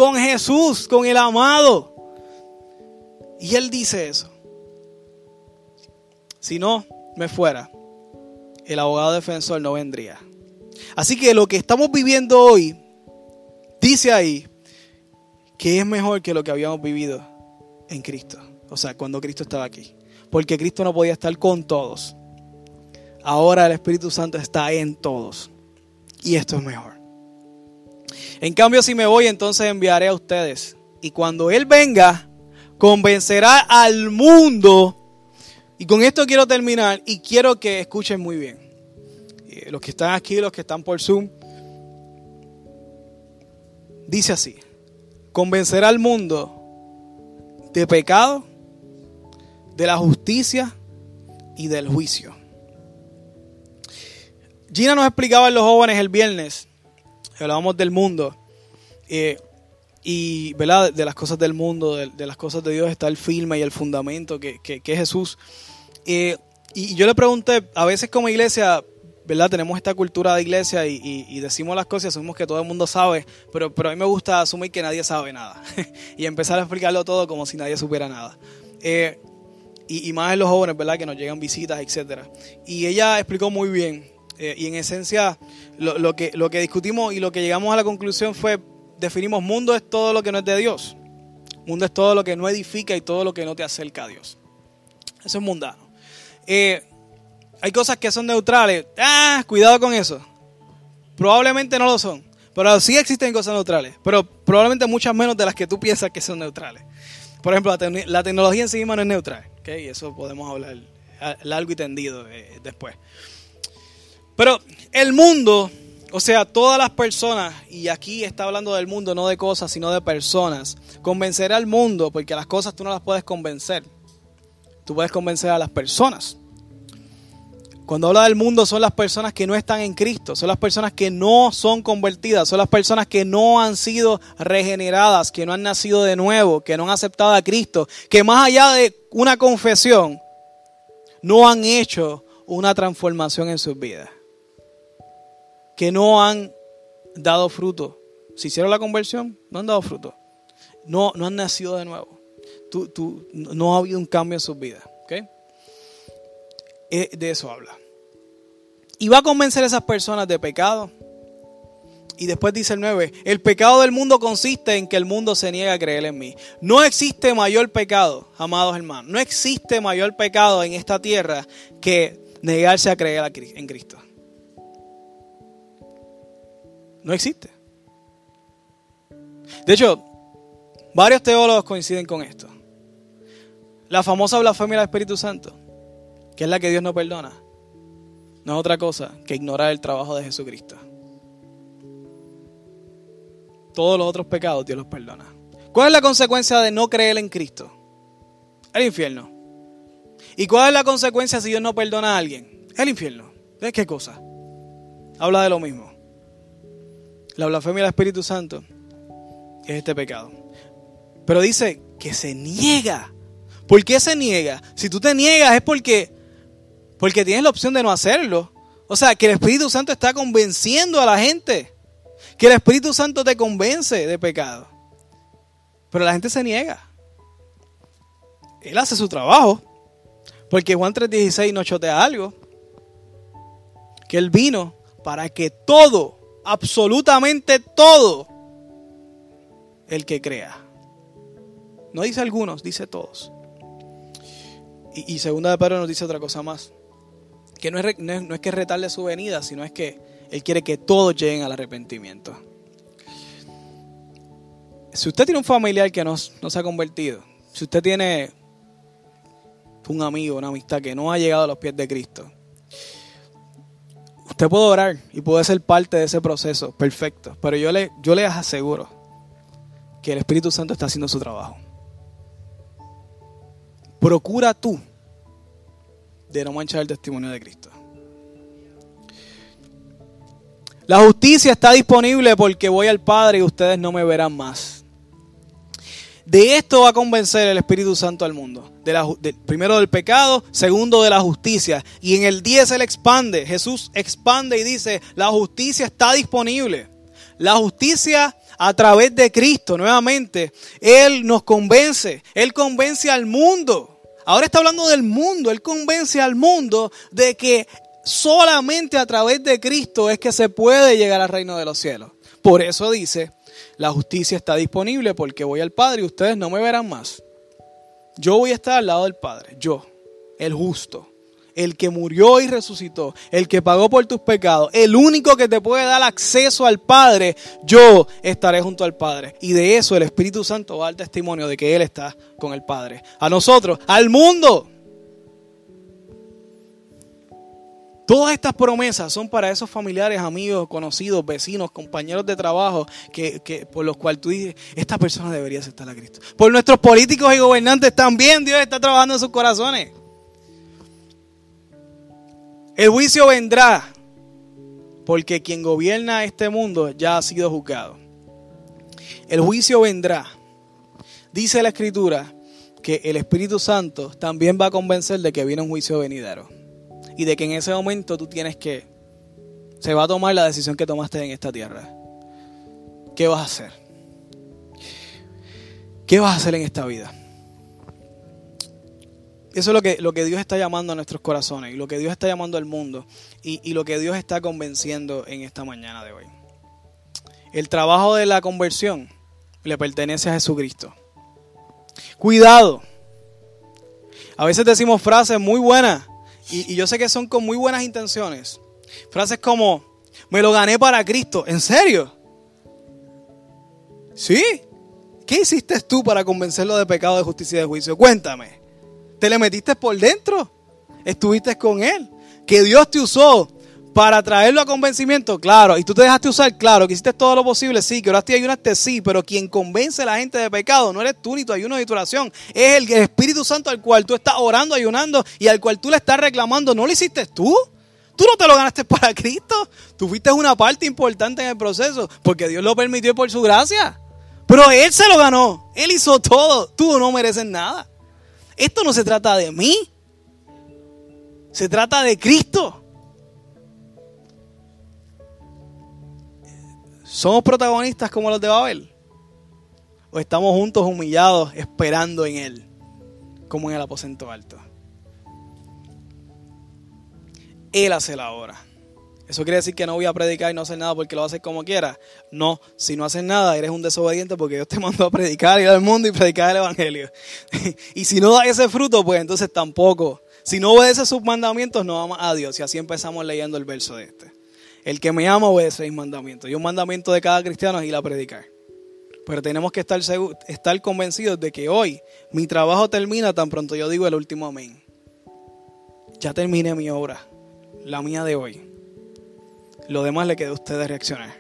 con Jesús, con el amado. Y Él dice eso. Si no me fuera, el abogado defensor no vendría. Así que lo que estamos viviendo hoy, dice ahí, que es mejor que lo que habíamos vivido en Cristo. O sea, cuando Cristo estaba aquí. Porque Cristo no podía estar con todos. Ahora el Espíritu Santo está en todos. Y esto es mejor. En cambio, si me voy, entonces enviaré a ustedes. Y cuando Él venga, convencerá al mundo. Y con esto quiero terminar y quiero que escuchen muy bien. Eh, los que están aquí, los que están por Zoom. Dice así. Convencerá al mundo de pecado, de la justicia y del juicio. Gina nos explicaba a los jóvenes el viernes, hablábamos del mundo, eh, y ¿verdad? de las cosas del mundo, de, las cosas de Dios está el firme y el fundamento que, que, es Jesús. Eh, y yo le pregunté, a veces como iglesia, ¿verdad? Tenemos esta cultura de iglesia y, decimos las cosas y asumimos que todo el mundo sabe, pero, pero a mí me gusta asumir que nadie sabe nada y empezar a explicarlo todo como si nadie supiera nada. Eh, y, más en los jóvenes, ¿verdad? Que nos llegan visitas, etc. Y ella explicó muy bien. Eh, y en esencia, lo, que, lo que discutimos y lo que llegamos a la conclusión fue, definimos mundo es todo lo que no es de Dios. Mundo es todo lo que no edifica y todo lo que no te acerca a Dios. Eso es mundano. Eh, hay cosas que son neutrales. Ah, cuidado con eso. Probablemente no lo son. Pero sí existen cosas neutrales. Pero probablemente muchas menos de las que tú piensas que son neutrales. Por ejemplo, la, tecnología en sí misma no es neutral. Y eso podemos hablar largo y tendido eh, después. Pero el mundo, o sea, todas las personas, y aquí está hablando del mundo, no de cosas, sino de personas, convencer al mundo, porque las cosas tú no las puedes convencer. Tú puedes convencer a las personas. Cuando habla del mundo son las personas que no están en Cristo, son las personas que no son convertidas, son las personas que no han sido regeneradas, que no han nacido de nuevo, que no han aceptado a Cristo, que más allá de una confesión, no han hecho una transformación en sus vidas, que no han dado fruto. Si hicieron la conversión, no han dado fruto. No, no han nacido de nuevo. no ha habido un cambio en sus vidas. Eh, de eso habla. Y va a convencer a esas personas de pecado. Y después dice el 9, el pecado del mundo consiste en que el mundo se niega a creer en mí. No existe mayor pecado, amados hermanos, no existe mayor pecado en esta tierra que negarse a creer en Cristo. No existe. De hecho, varios teólogos coinciden con esto. La famosa blasfemia del Espíritu Santo, que es la que Dios no perdona, no es otra cosa que ignorar el trabajo de Jesucristo. Todos los otros pecados Dios los perdona. ¿Cuál es la consecuencia de no creer en Cristo? El infierno. ¿Y cuál es la consecuencia si Dios no perdona a alguien? El infierno. ¿De qué cosa? Habla de lo mismo. La blasfemia del Espíritu Santo es este pecado. Pero dice que se niega. ¿Por qué se niega? Si tú te niegas es porque porque tienes la opción de no hacerlo. O sea, que el Espíritu Santo está convenciendo a la gente. que el Espíritu Santo te convence de pecado. Pero la gente se niega. Él hace su trabajo. Porque Juan 3:16 nos chotea algo. Que Él vino para que todo, absolutamente todo, el que crea. No dice algunos, dice todos. Y, segunda de Pedro nos dice otra cosa más. Que no es, no es que retarle su venida, sino es que Él quiere que todos lleguen al arrepentimiento. Si usted tiene un familiar que no, no se ha convertido, si usted tiene un amigo, una amistad que no ha llegado a los pies de Cristo, usted puede orar y puede ser parte de ese proceso, perfecto. Pero yo le, yo les aseguro que el Espíritu Santo está haciendo su trabajo. Procura tú de no manchar el testimonio de Cristo. La justicia está disponible porque voy al Padre y ustedes no me verán más. De esto va a convencer el Espíritu Santo al mundo. Primero del pecado, segundo de la justicia. Y en el 10 él expande. Jesús expande y dice, la justicia está disponible. La justicia a través de Cristo, nuevamente, Él nos convence. Él convence al mundo. Ahora está hablando del mundo. Él convence al mundo de que solamente a través de Cristo es que se puede llegar al reino de los cielos. Por eso dice, la justicia está disponible porque voy al Padre y ustedes no me verán más. Yo voy a estar al lado del Padre, yo, el justo, el que murió y resucitó, el que pagó por tus pecados, el único que te puede dar acceso al Padre, yo estaré junto al Padre. Y de eso el Espíritu Santo va a dar testimonio de que Él está con el Padre. A nosotros, al mundo. Todas estas promesas son para esos familiares, amigos, conocidos, vecinos, compañeros de trabajo, que, por los cuales tú dices, esta persona debería aceptar a Cristo. Por nuestros políticos y gobernantes también Dios está trabajando en sus corazones. El juicio vendrá porque quien gobierna este mundo ya ha sido juzgado. El juicio vendrá. Dice la escritura que el Espíritu Santo también va a convencer de que viene un juicio venidero y de que en ese momento tú tienes que, se va a tomar la decisión que tomaste en esta tierra. ¿Qué vas a hacer? ¿Qué vas a hacer en esta vida? Eso es lo que, lo que Dios está llamando a nuestros corazones y lo que Dios está llamando al mundo y, y lo que Dios está convenciendo en esta mañana de hoy. El trabajo de la conversión le pertenece a Jesucristo. Cuidado. A veces decimos frases muy buenas y, yo sé que son con muy buenas intenciones. Frases como, me lo gané para Cristo. ¿En serio? ¿Sí? ¿Qué hiciste tú para convencerlo de pecado, de justicia y de juicio? Cuéntame. ¿Te le metiste por dentro? ¿Estuviste con Él? Que Dios te usó para traerlo a convencimiento, claro. Y tú te dejaste usar, claro. Que hiciste todo lo posible, sí. Que oraste y ayunaste, sí. Pero quien convence a la gente de pecado no eres tú ni tu ayuno ni tu oración. Es el Espíritu Santo al cual tú estás orando, ayunando y al cual tú le estás reclamando. ¿No lo hiciste tú? Tú no te lo ganaste para Cristo. Tú fuiste una parte importante en el proceso porque Dios lo permitió por su gracia. Pero Él se lo ganó. Él hizo todo. Tú no mereces nada. Esto no se trata de mí. Se trata de Cristo. ¿Somos protagonistas como los de Babel? ¿O estamos juntos humillados esperando en Él, como en el aposento alto? Él hace la obra. ¿Eso quiere decir que no voy a predicar y no hacer nada porque lo haces como quiera? No, si no haces nada, eres un desobediente porque Dios te mandó a predicar, ir al mundo y predicar el Evangelio. y si no da ese fruto, pues entonces tampoco. Si no obedeces sus mandamientos, no amas a Dios. Y así empezamos leyendo el verso de este. El que me ama obedece mis mandamientos. Y un mandamiento de cada cristiano es ir a predicar. Pero tenemos que estar, estar convencidos de que hoy mi trabajo termina tan pronto yo digo el último amén. Ya terminé mi obra, la mía de hoy. Lo demás le queda a ustedes reaccionar.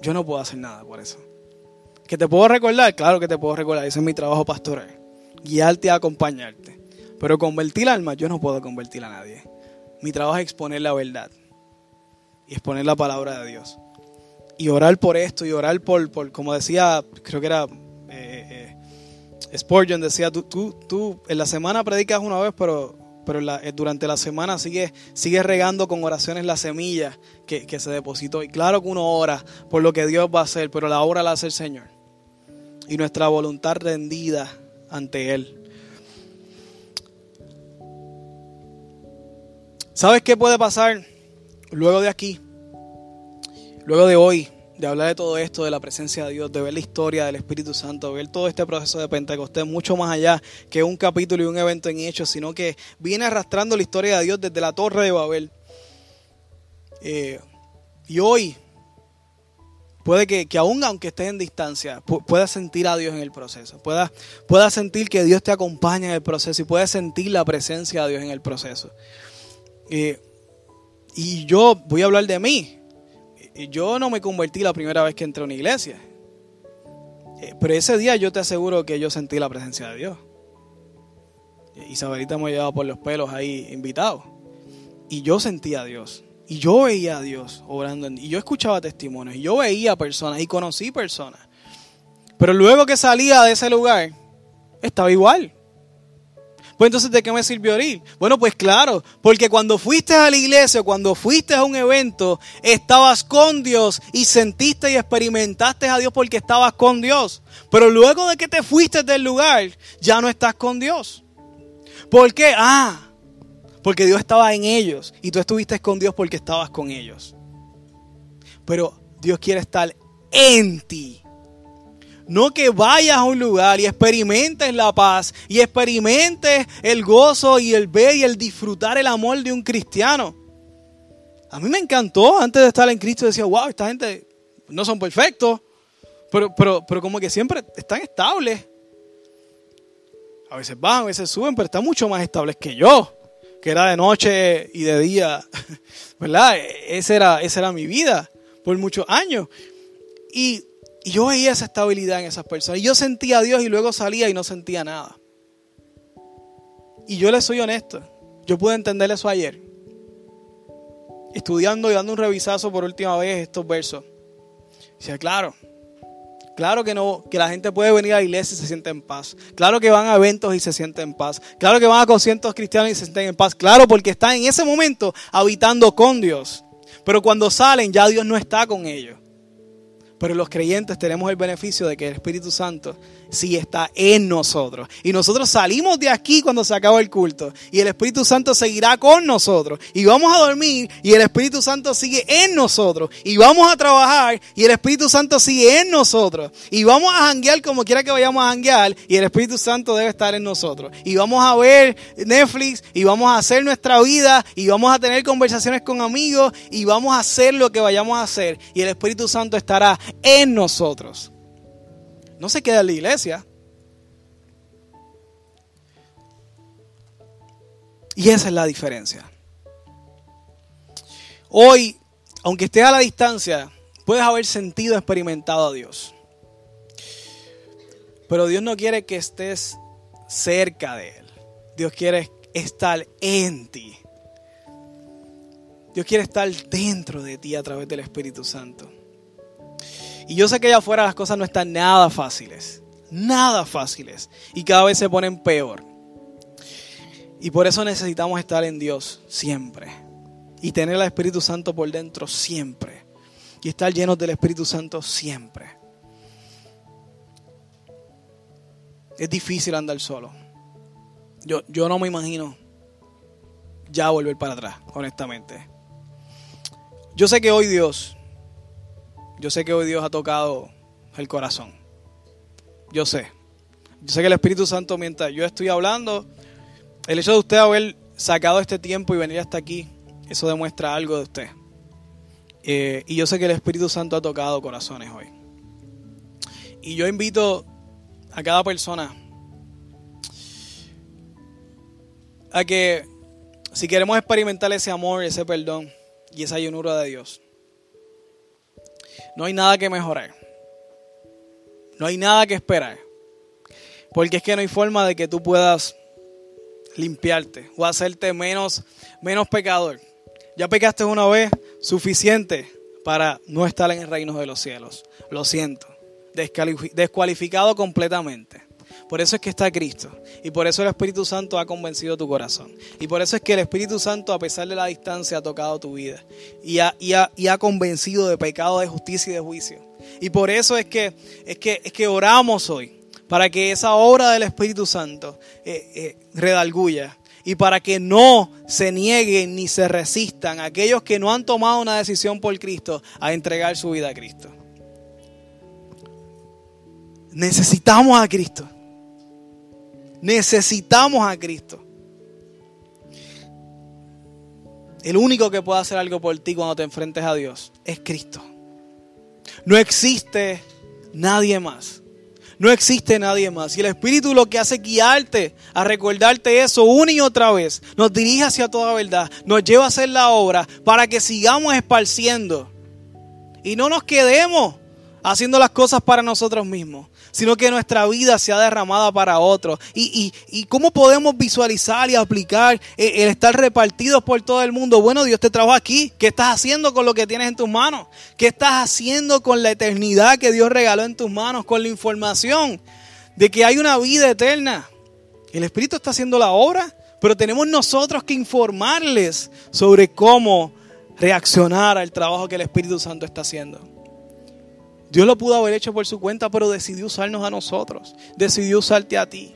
Yo no puedo hacer nada por eso. ¿Que te puedo recordar? Claro que te puedo recordar. Ese es mi trabajo pastoral. Guiarte y acompañarte. Pero convertir alma, yo no puedo convertir a nadie. Mi trabajo es exponer la verdad y exponer la palabra de Dios. Y orar por esto y orar por, por como decía, creo que era eh, eh, Spurgeon, decía, tú, tú, tú en la semana predicas una vez, pero pero durante la semana sigue, sigue regando con oraciones la semilla que, que se depositó. Y claro que uno ora por lo que Dios va a hacer, pero la obra la hace el Señor. Y nuestra voluntad rendida ante Él. ¿Sabes qué puede pasar luego de aquí? Luego de hoy, de hablar de todo esto, de la presencia de Dios, de ver la historia del Espíritu Santo, de ver todo este proceso de Pentecostés, mucho más allá que un capítulo y un evento en hechos, sino que viene arrastrando la historia de Dios desde la Torre de Babel. Eh, y hoy, puede que, que, aún aunque estés en distancia, puedas sentir a Dios en el proceso, puedas, pueda sentir que Dios te acompaña en el proceso y puedas sentir la presencia de Dios en el proceso. Eh, y yo voy a hablar de mí. Yo no me convertí la primera vez que entré a una iglesia. Eh, pero ese día yo te aseguro que yo sentí la presencia de Dios. Isabelita me ha llevado por los pelos ahí invitado. Y yo sentía a Dios. Y yo veía a Dios orando. Y yo escuchaba testimonios. Y yo veía personas. Y conocí personas. Pero luego que salía de ese lugar, estaba igual. Pues entonces, ¿de qué me sirvió ir? Bueno, pues claro, porque cuando fuiste a la iglesia, cuando fuiste a un evento, estabas con Dios y sentiste y experimentaste a Dios porque estabas con Dios. Pero luego de que te fuiste del lugar, ya no estás con Dios. ¿Por qué? Ah, porque Dios estaba en ellos y tú estuviste con Dios porque estabas con ellos. Pero Dios quiere estar en ti. No que vayas a un lugar y experimentes la paz y experimentes el gozo y el ver y el disfrutar el amor de un cristiano. A mí me encantó antes de estar en Cristo, decía, wow, esta gente no son perfectos, pero, pero, pero como que siempre están estables. A veces van, a veces suben, pero están mucho más estables que yo, que era de noche y de día. ¿Verdad? Esa era, esa era mi vida por muchos años. Y y yo veía esa estabilidad en esas personas. Y yo sentía a Dios y luego salía y no sentía nada. Y yo le soy honesto. Yo pude entender eso ayer. Estudiando y dando un revisazo por última vez estos versos. Dice, claro, Claro que no, que la gente puede venir a la iglesia y se siente en paz. Claro que van a eventos y se siente en paz. Claro que van a conciertos cristianos y se sienten en paz. Claro, porque están en ese momento habitando con Dios. Pero cuando salen ya Dios no está con ellos. Pero los creyentes tenemos el beneficio de que el Espíritu Santo sí está en nosotros. Y nosotros salimos de aquí cuando se acaba el culto. Y el Espíritu Santo seguirá con nosotros. Y vamos a dormir y el Espíritu Santo sigue en nosotros. Y vamos a trabajar y el Espíritu Santo sigue en nosotros. Y vamos a janguear como quiera que vayamos a janguear y el Espíritu Santo debe estar en nosotros. Y vamos a ver Netflix y vamos a hacer nuestra vida y vamos a tener conversaciones con amigos y vamos a hacer lo que vayamos a hacer. Y el Espíritu Santo estará en nosotros no se queda en la iglesia. Y esa es la diferencia. Hoy, aunque estés a la distancia, puedes haber sentido, experimentado a Dios. Pero Dios no quiere que estés cerca de Él. Dios quiere estar en ti. Dios quiere estar dentro de ti a través del Espíritu Santo. Y yo sé que allá afuera las cosas no están nada fáciles. Nada fáciles. Y cada vez se ponen peor. Y por eso necesitamos estar en Dios siempre. Y tener al Espíritu Santo por dentro siempre. Y estar llenos del Espíritu Santo siempre. Es difícil andar solo. Yo, yo no me imagino ya volver para atrás, honestamente. Yo sé que hoy Dios yo sé que hoy Dios ha tocado el corazón. Yo sé. Yo sé que el Espíritu Santo, mientras yo estoy hablando, el hecho de usted haber sacado este tiempo y venir hasta aquí, eso demuestra algo de usted. Eh, y yo sé que el Espíritu Santo ha tocado corazones hoy. Y yo invito a cada persona a que si queremos experimentar ese amor, ese perdón y esa llenura de Dios, no hay nada que mejorar. No hay nada que esperar. Porque es que no hay forma de que tú puedas limpiarte o hacerte menos, menos pecador. Ya pecaste una vez, suficiente para no estar en el reino de los cielos. Lo siento, descualificado completamente. Por eso es que está Cristo. Y por eso el Espíritu Santo ha convencido tu corazón. Y por eso es que el Espíritu Santo, a pesar de la distancia, ha tocado tu vida. Y ha, convencido de pecado, de justicia y de juicio. Y por eso es que, oramos hoy. Para que esa obra del Espíritu Santo eh, eh. Y para que no se nieguen ni se resistan aquellos que no han tomado una decisión por Cristo a entregar su vida a Cristo. Necesitamos a Cristo. Necesitamos a Cristo. El único que puede hacer algo por ti cuando te enfrentes a Dios es Cristo. No existe nadie más. No existe nadie más. Y el Espíritu lo que hace es guiarte a recordarte eso una y otra vez. Nos dirige hacia toda verdad. Nos lleva a hacer la obra para que sigamos esparciendo. Y no nos quedemos haciendo las cosas para nosotros mismos, sino que nuestra vida sea derramada para otros. Y, cómo podemos visualizar y aplicar el, estar repartidos por todo el mundo. Bueno, Dios te trajo aquí. ¿Qué estás haciendo con lo que tienes en tus manos? ¿Qué estás haciendo con la eternidad que Dios regaló en tus manos? Con la información de que hay una vida eterna. El Espíritu está haciendo la obra, pero tenemos nosotros que informarles sobre cómo reaccionar al trabajo que el Espíritu Santo está haciendo. Dios lo pudo haber hecho por su cuenta, pero decidió usarnos a nosotros. Decidió usarte a ti.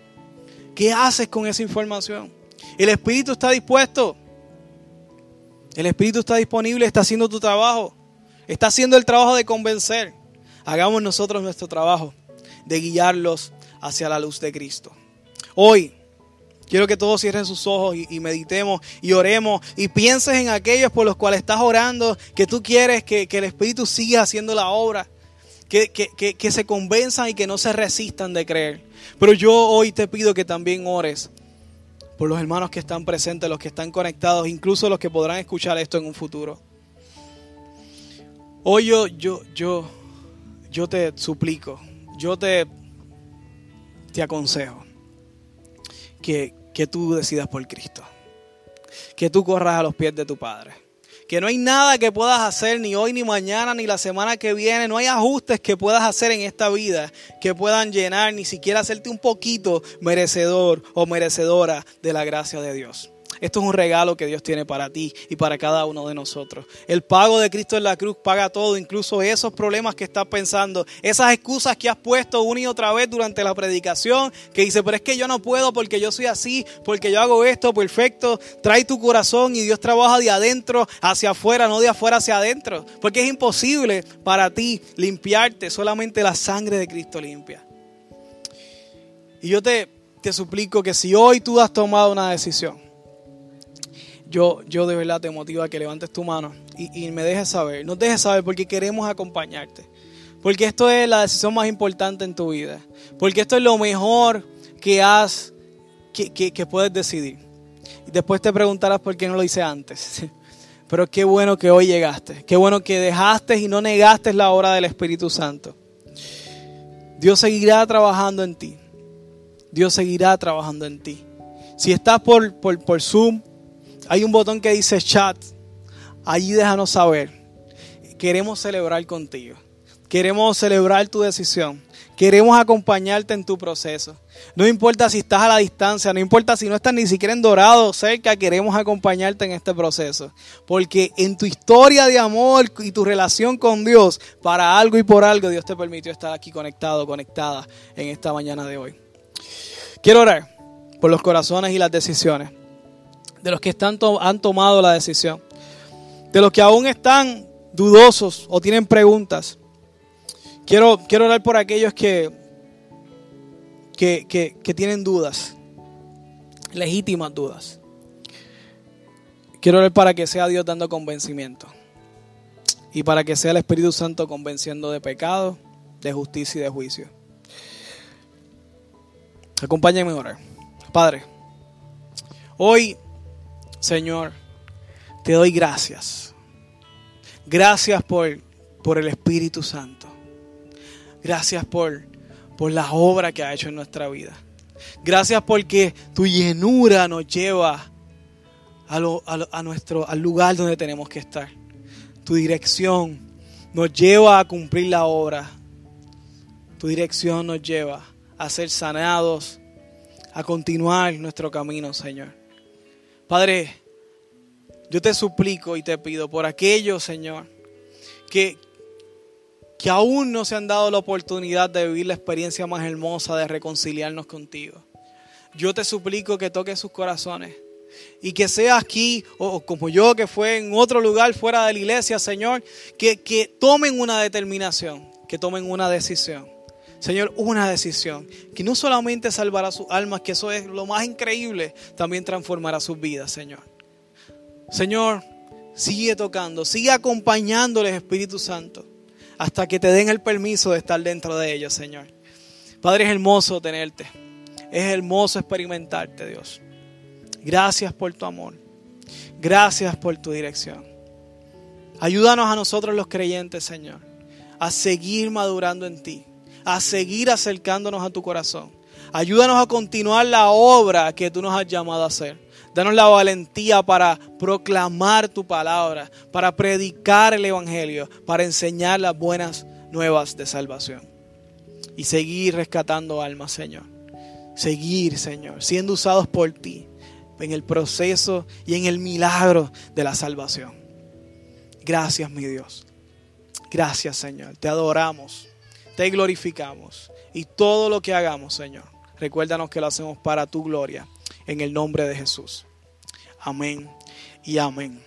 ¿Qué haces con esa información? El Espíritu está dispuesto. El Espíritu está disponible, está haciendo tu trabajo. Está haciendo el trabajo de convencer. Hagamos nosotros nuestro trabajo de guiarlos hacia la luz de Cristo. Hoy quiero que todos cierren sus ojos y, meditemos y oremos y pienses en aquellos por los cuales estás orando, que tú quieres que, el Espíritu siga haciendo la obra que, se convenzan y que no se resistan de creer. Pero yo hoy te pido que también ores por los hermanos que están presentes, los que están conectados, incluso los que podrán escuchar esto en un futuro. Hoy yo, yo, yo, yo te suplico, yo te, te aconsejo que, que tú decidas por Cristo, que tú corras a los pies de tu Padre que no hay nada que puedas hacer ni hoy, ni mañana, ni la semana que viene, no hay ajustes que puedas hacer en esta vida que puedan llenar, ni siquiera hacerte un poquito merecedor o merecedora de la gracia de Dios. Esto es un regalo que Dios tiene para ti y para cada uno de nosotros. El pago de Cristo en la cruz paga todo, incluso esos problemas que estás pensando, esas excusas que has puesto una y otra vez durante la predicación, que dice, pero es que yo no puedo porque yo soy así, porque yo hago esto, perfecto. Trae tu corazón y Dios trabaja de adentro hacia afuera, no de afuera hacia adentro, porque es imposible para ti limpiarte, solamente la sangre de Cristo limpia. Y yo te, te suplico que si hoy tú has tomado una decisión, yo, yo de verdad te motivo a que levantes tu mano y, me dejes saber. Nos dejes saber porque queremos acompañarte. Porque esto es la decisión más importante en tu vida. Porque esto es lo mejor que has, que, que puedes decidir. Y después te preguntarás por qué no lo hice antes. Pero qué bueno que hoy llegaste. Qué bueno que dejaste y no negaste la obra del Espíritu Santo. Dios seguirá trabajando en ti. Dios seguirá trabajando en ti. Si estás por, por, por Zoom, hay un botón que dice chat. Allí déjanos saber. Queremos celebrar contigo. Queremos celebrar tu decisión. Queremos acompañarte en tu proceso. No importa si estás a la distancia, no importa si no estás ni siquiera en Dorado cerca, queremos acompañarte en este proceso. Porque en tu historia de amor y tu relación con Dios, para algo y por algo, Dios te permitió estar aquí conectado, conectada en esta mañana de hoy. Quiero orar por los corazones y las decisiones de los que están han tomado la decisión, de los que aún están dudosos o tienen preguntas. Quiero, quiero orar por aquellos que, que, que tienen dudas, legítimas dudas. Quiero orar para que sea Dios dando convencimiento y para que sea el Espíritu Santo convenciendo de pecado, de justicia y de juicio. Acompáñenme a orar. Padre, hoy Señor, te doy gracias. Gracias por, el Espíritu Santo. Gracias por, la obra que ha hecho en nuestra vida. Gracias porque tu llenura nos lleva a, nuestro, al lugar donde tenemos que estar. Tu dirección nos lleva a cumplir la obra. Tu dirección nos lleva a ser sanados, a continuar nuestro camino, Señor. Padre, yo te suplico y te pido por aquellos, Señor, que, que aún no se han dado la oportunidad de vivir la experiencia más hermosa de reconciliarnos contigo. Yo te suplico que toques sus corazones y que sea aquí o como yo que fue en otro lugar fuera de la iglesia, Señor, que, que tomen una determinación, que tomen una decisión. Señor, una decisión que no solamente salvará sus almas, que eso es lo más increíble, también transformará sus vidas, Señor. Señor, sigue tocando, sigue acompañándoles, Espíritu Santo, hasta que te den el permiso de estar dentro de ellos, Señor. Padre, es hermoso tenerte. Es hermoso experimentarte, Dios. Gracias por tu amor. Gracias por tu dirección. Ayúdanos a nosotros los creyentes, Señor, a seguir madurando en ti, a seguir acercándonos a tu corazón. Ayúdanos a continuar la obra que tú nos has llamado a hacer. Danos la valentía para proclamar tu palabra, para predicar el Evangelio, para enseñar las buenas nuevas de salvación. Y seguir rescatando almas, Señor. Seguir, Señor, siendo usados por ti en el proceso y en el milagro de la salvación. Gracias, mi Dios. Gracias, Señor. Te adoramos, te glorificamos. Y todo lo que hagamos, Señor, recuérdanos que lo hacemos para tu gloria. En el nombre de Jesús. Amén y amén.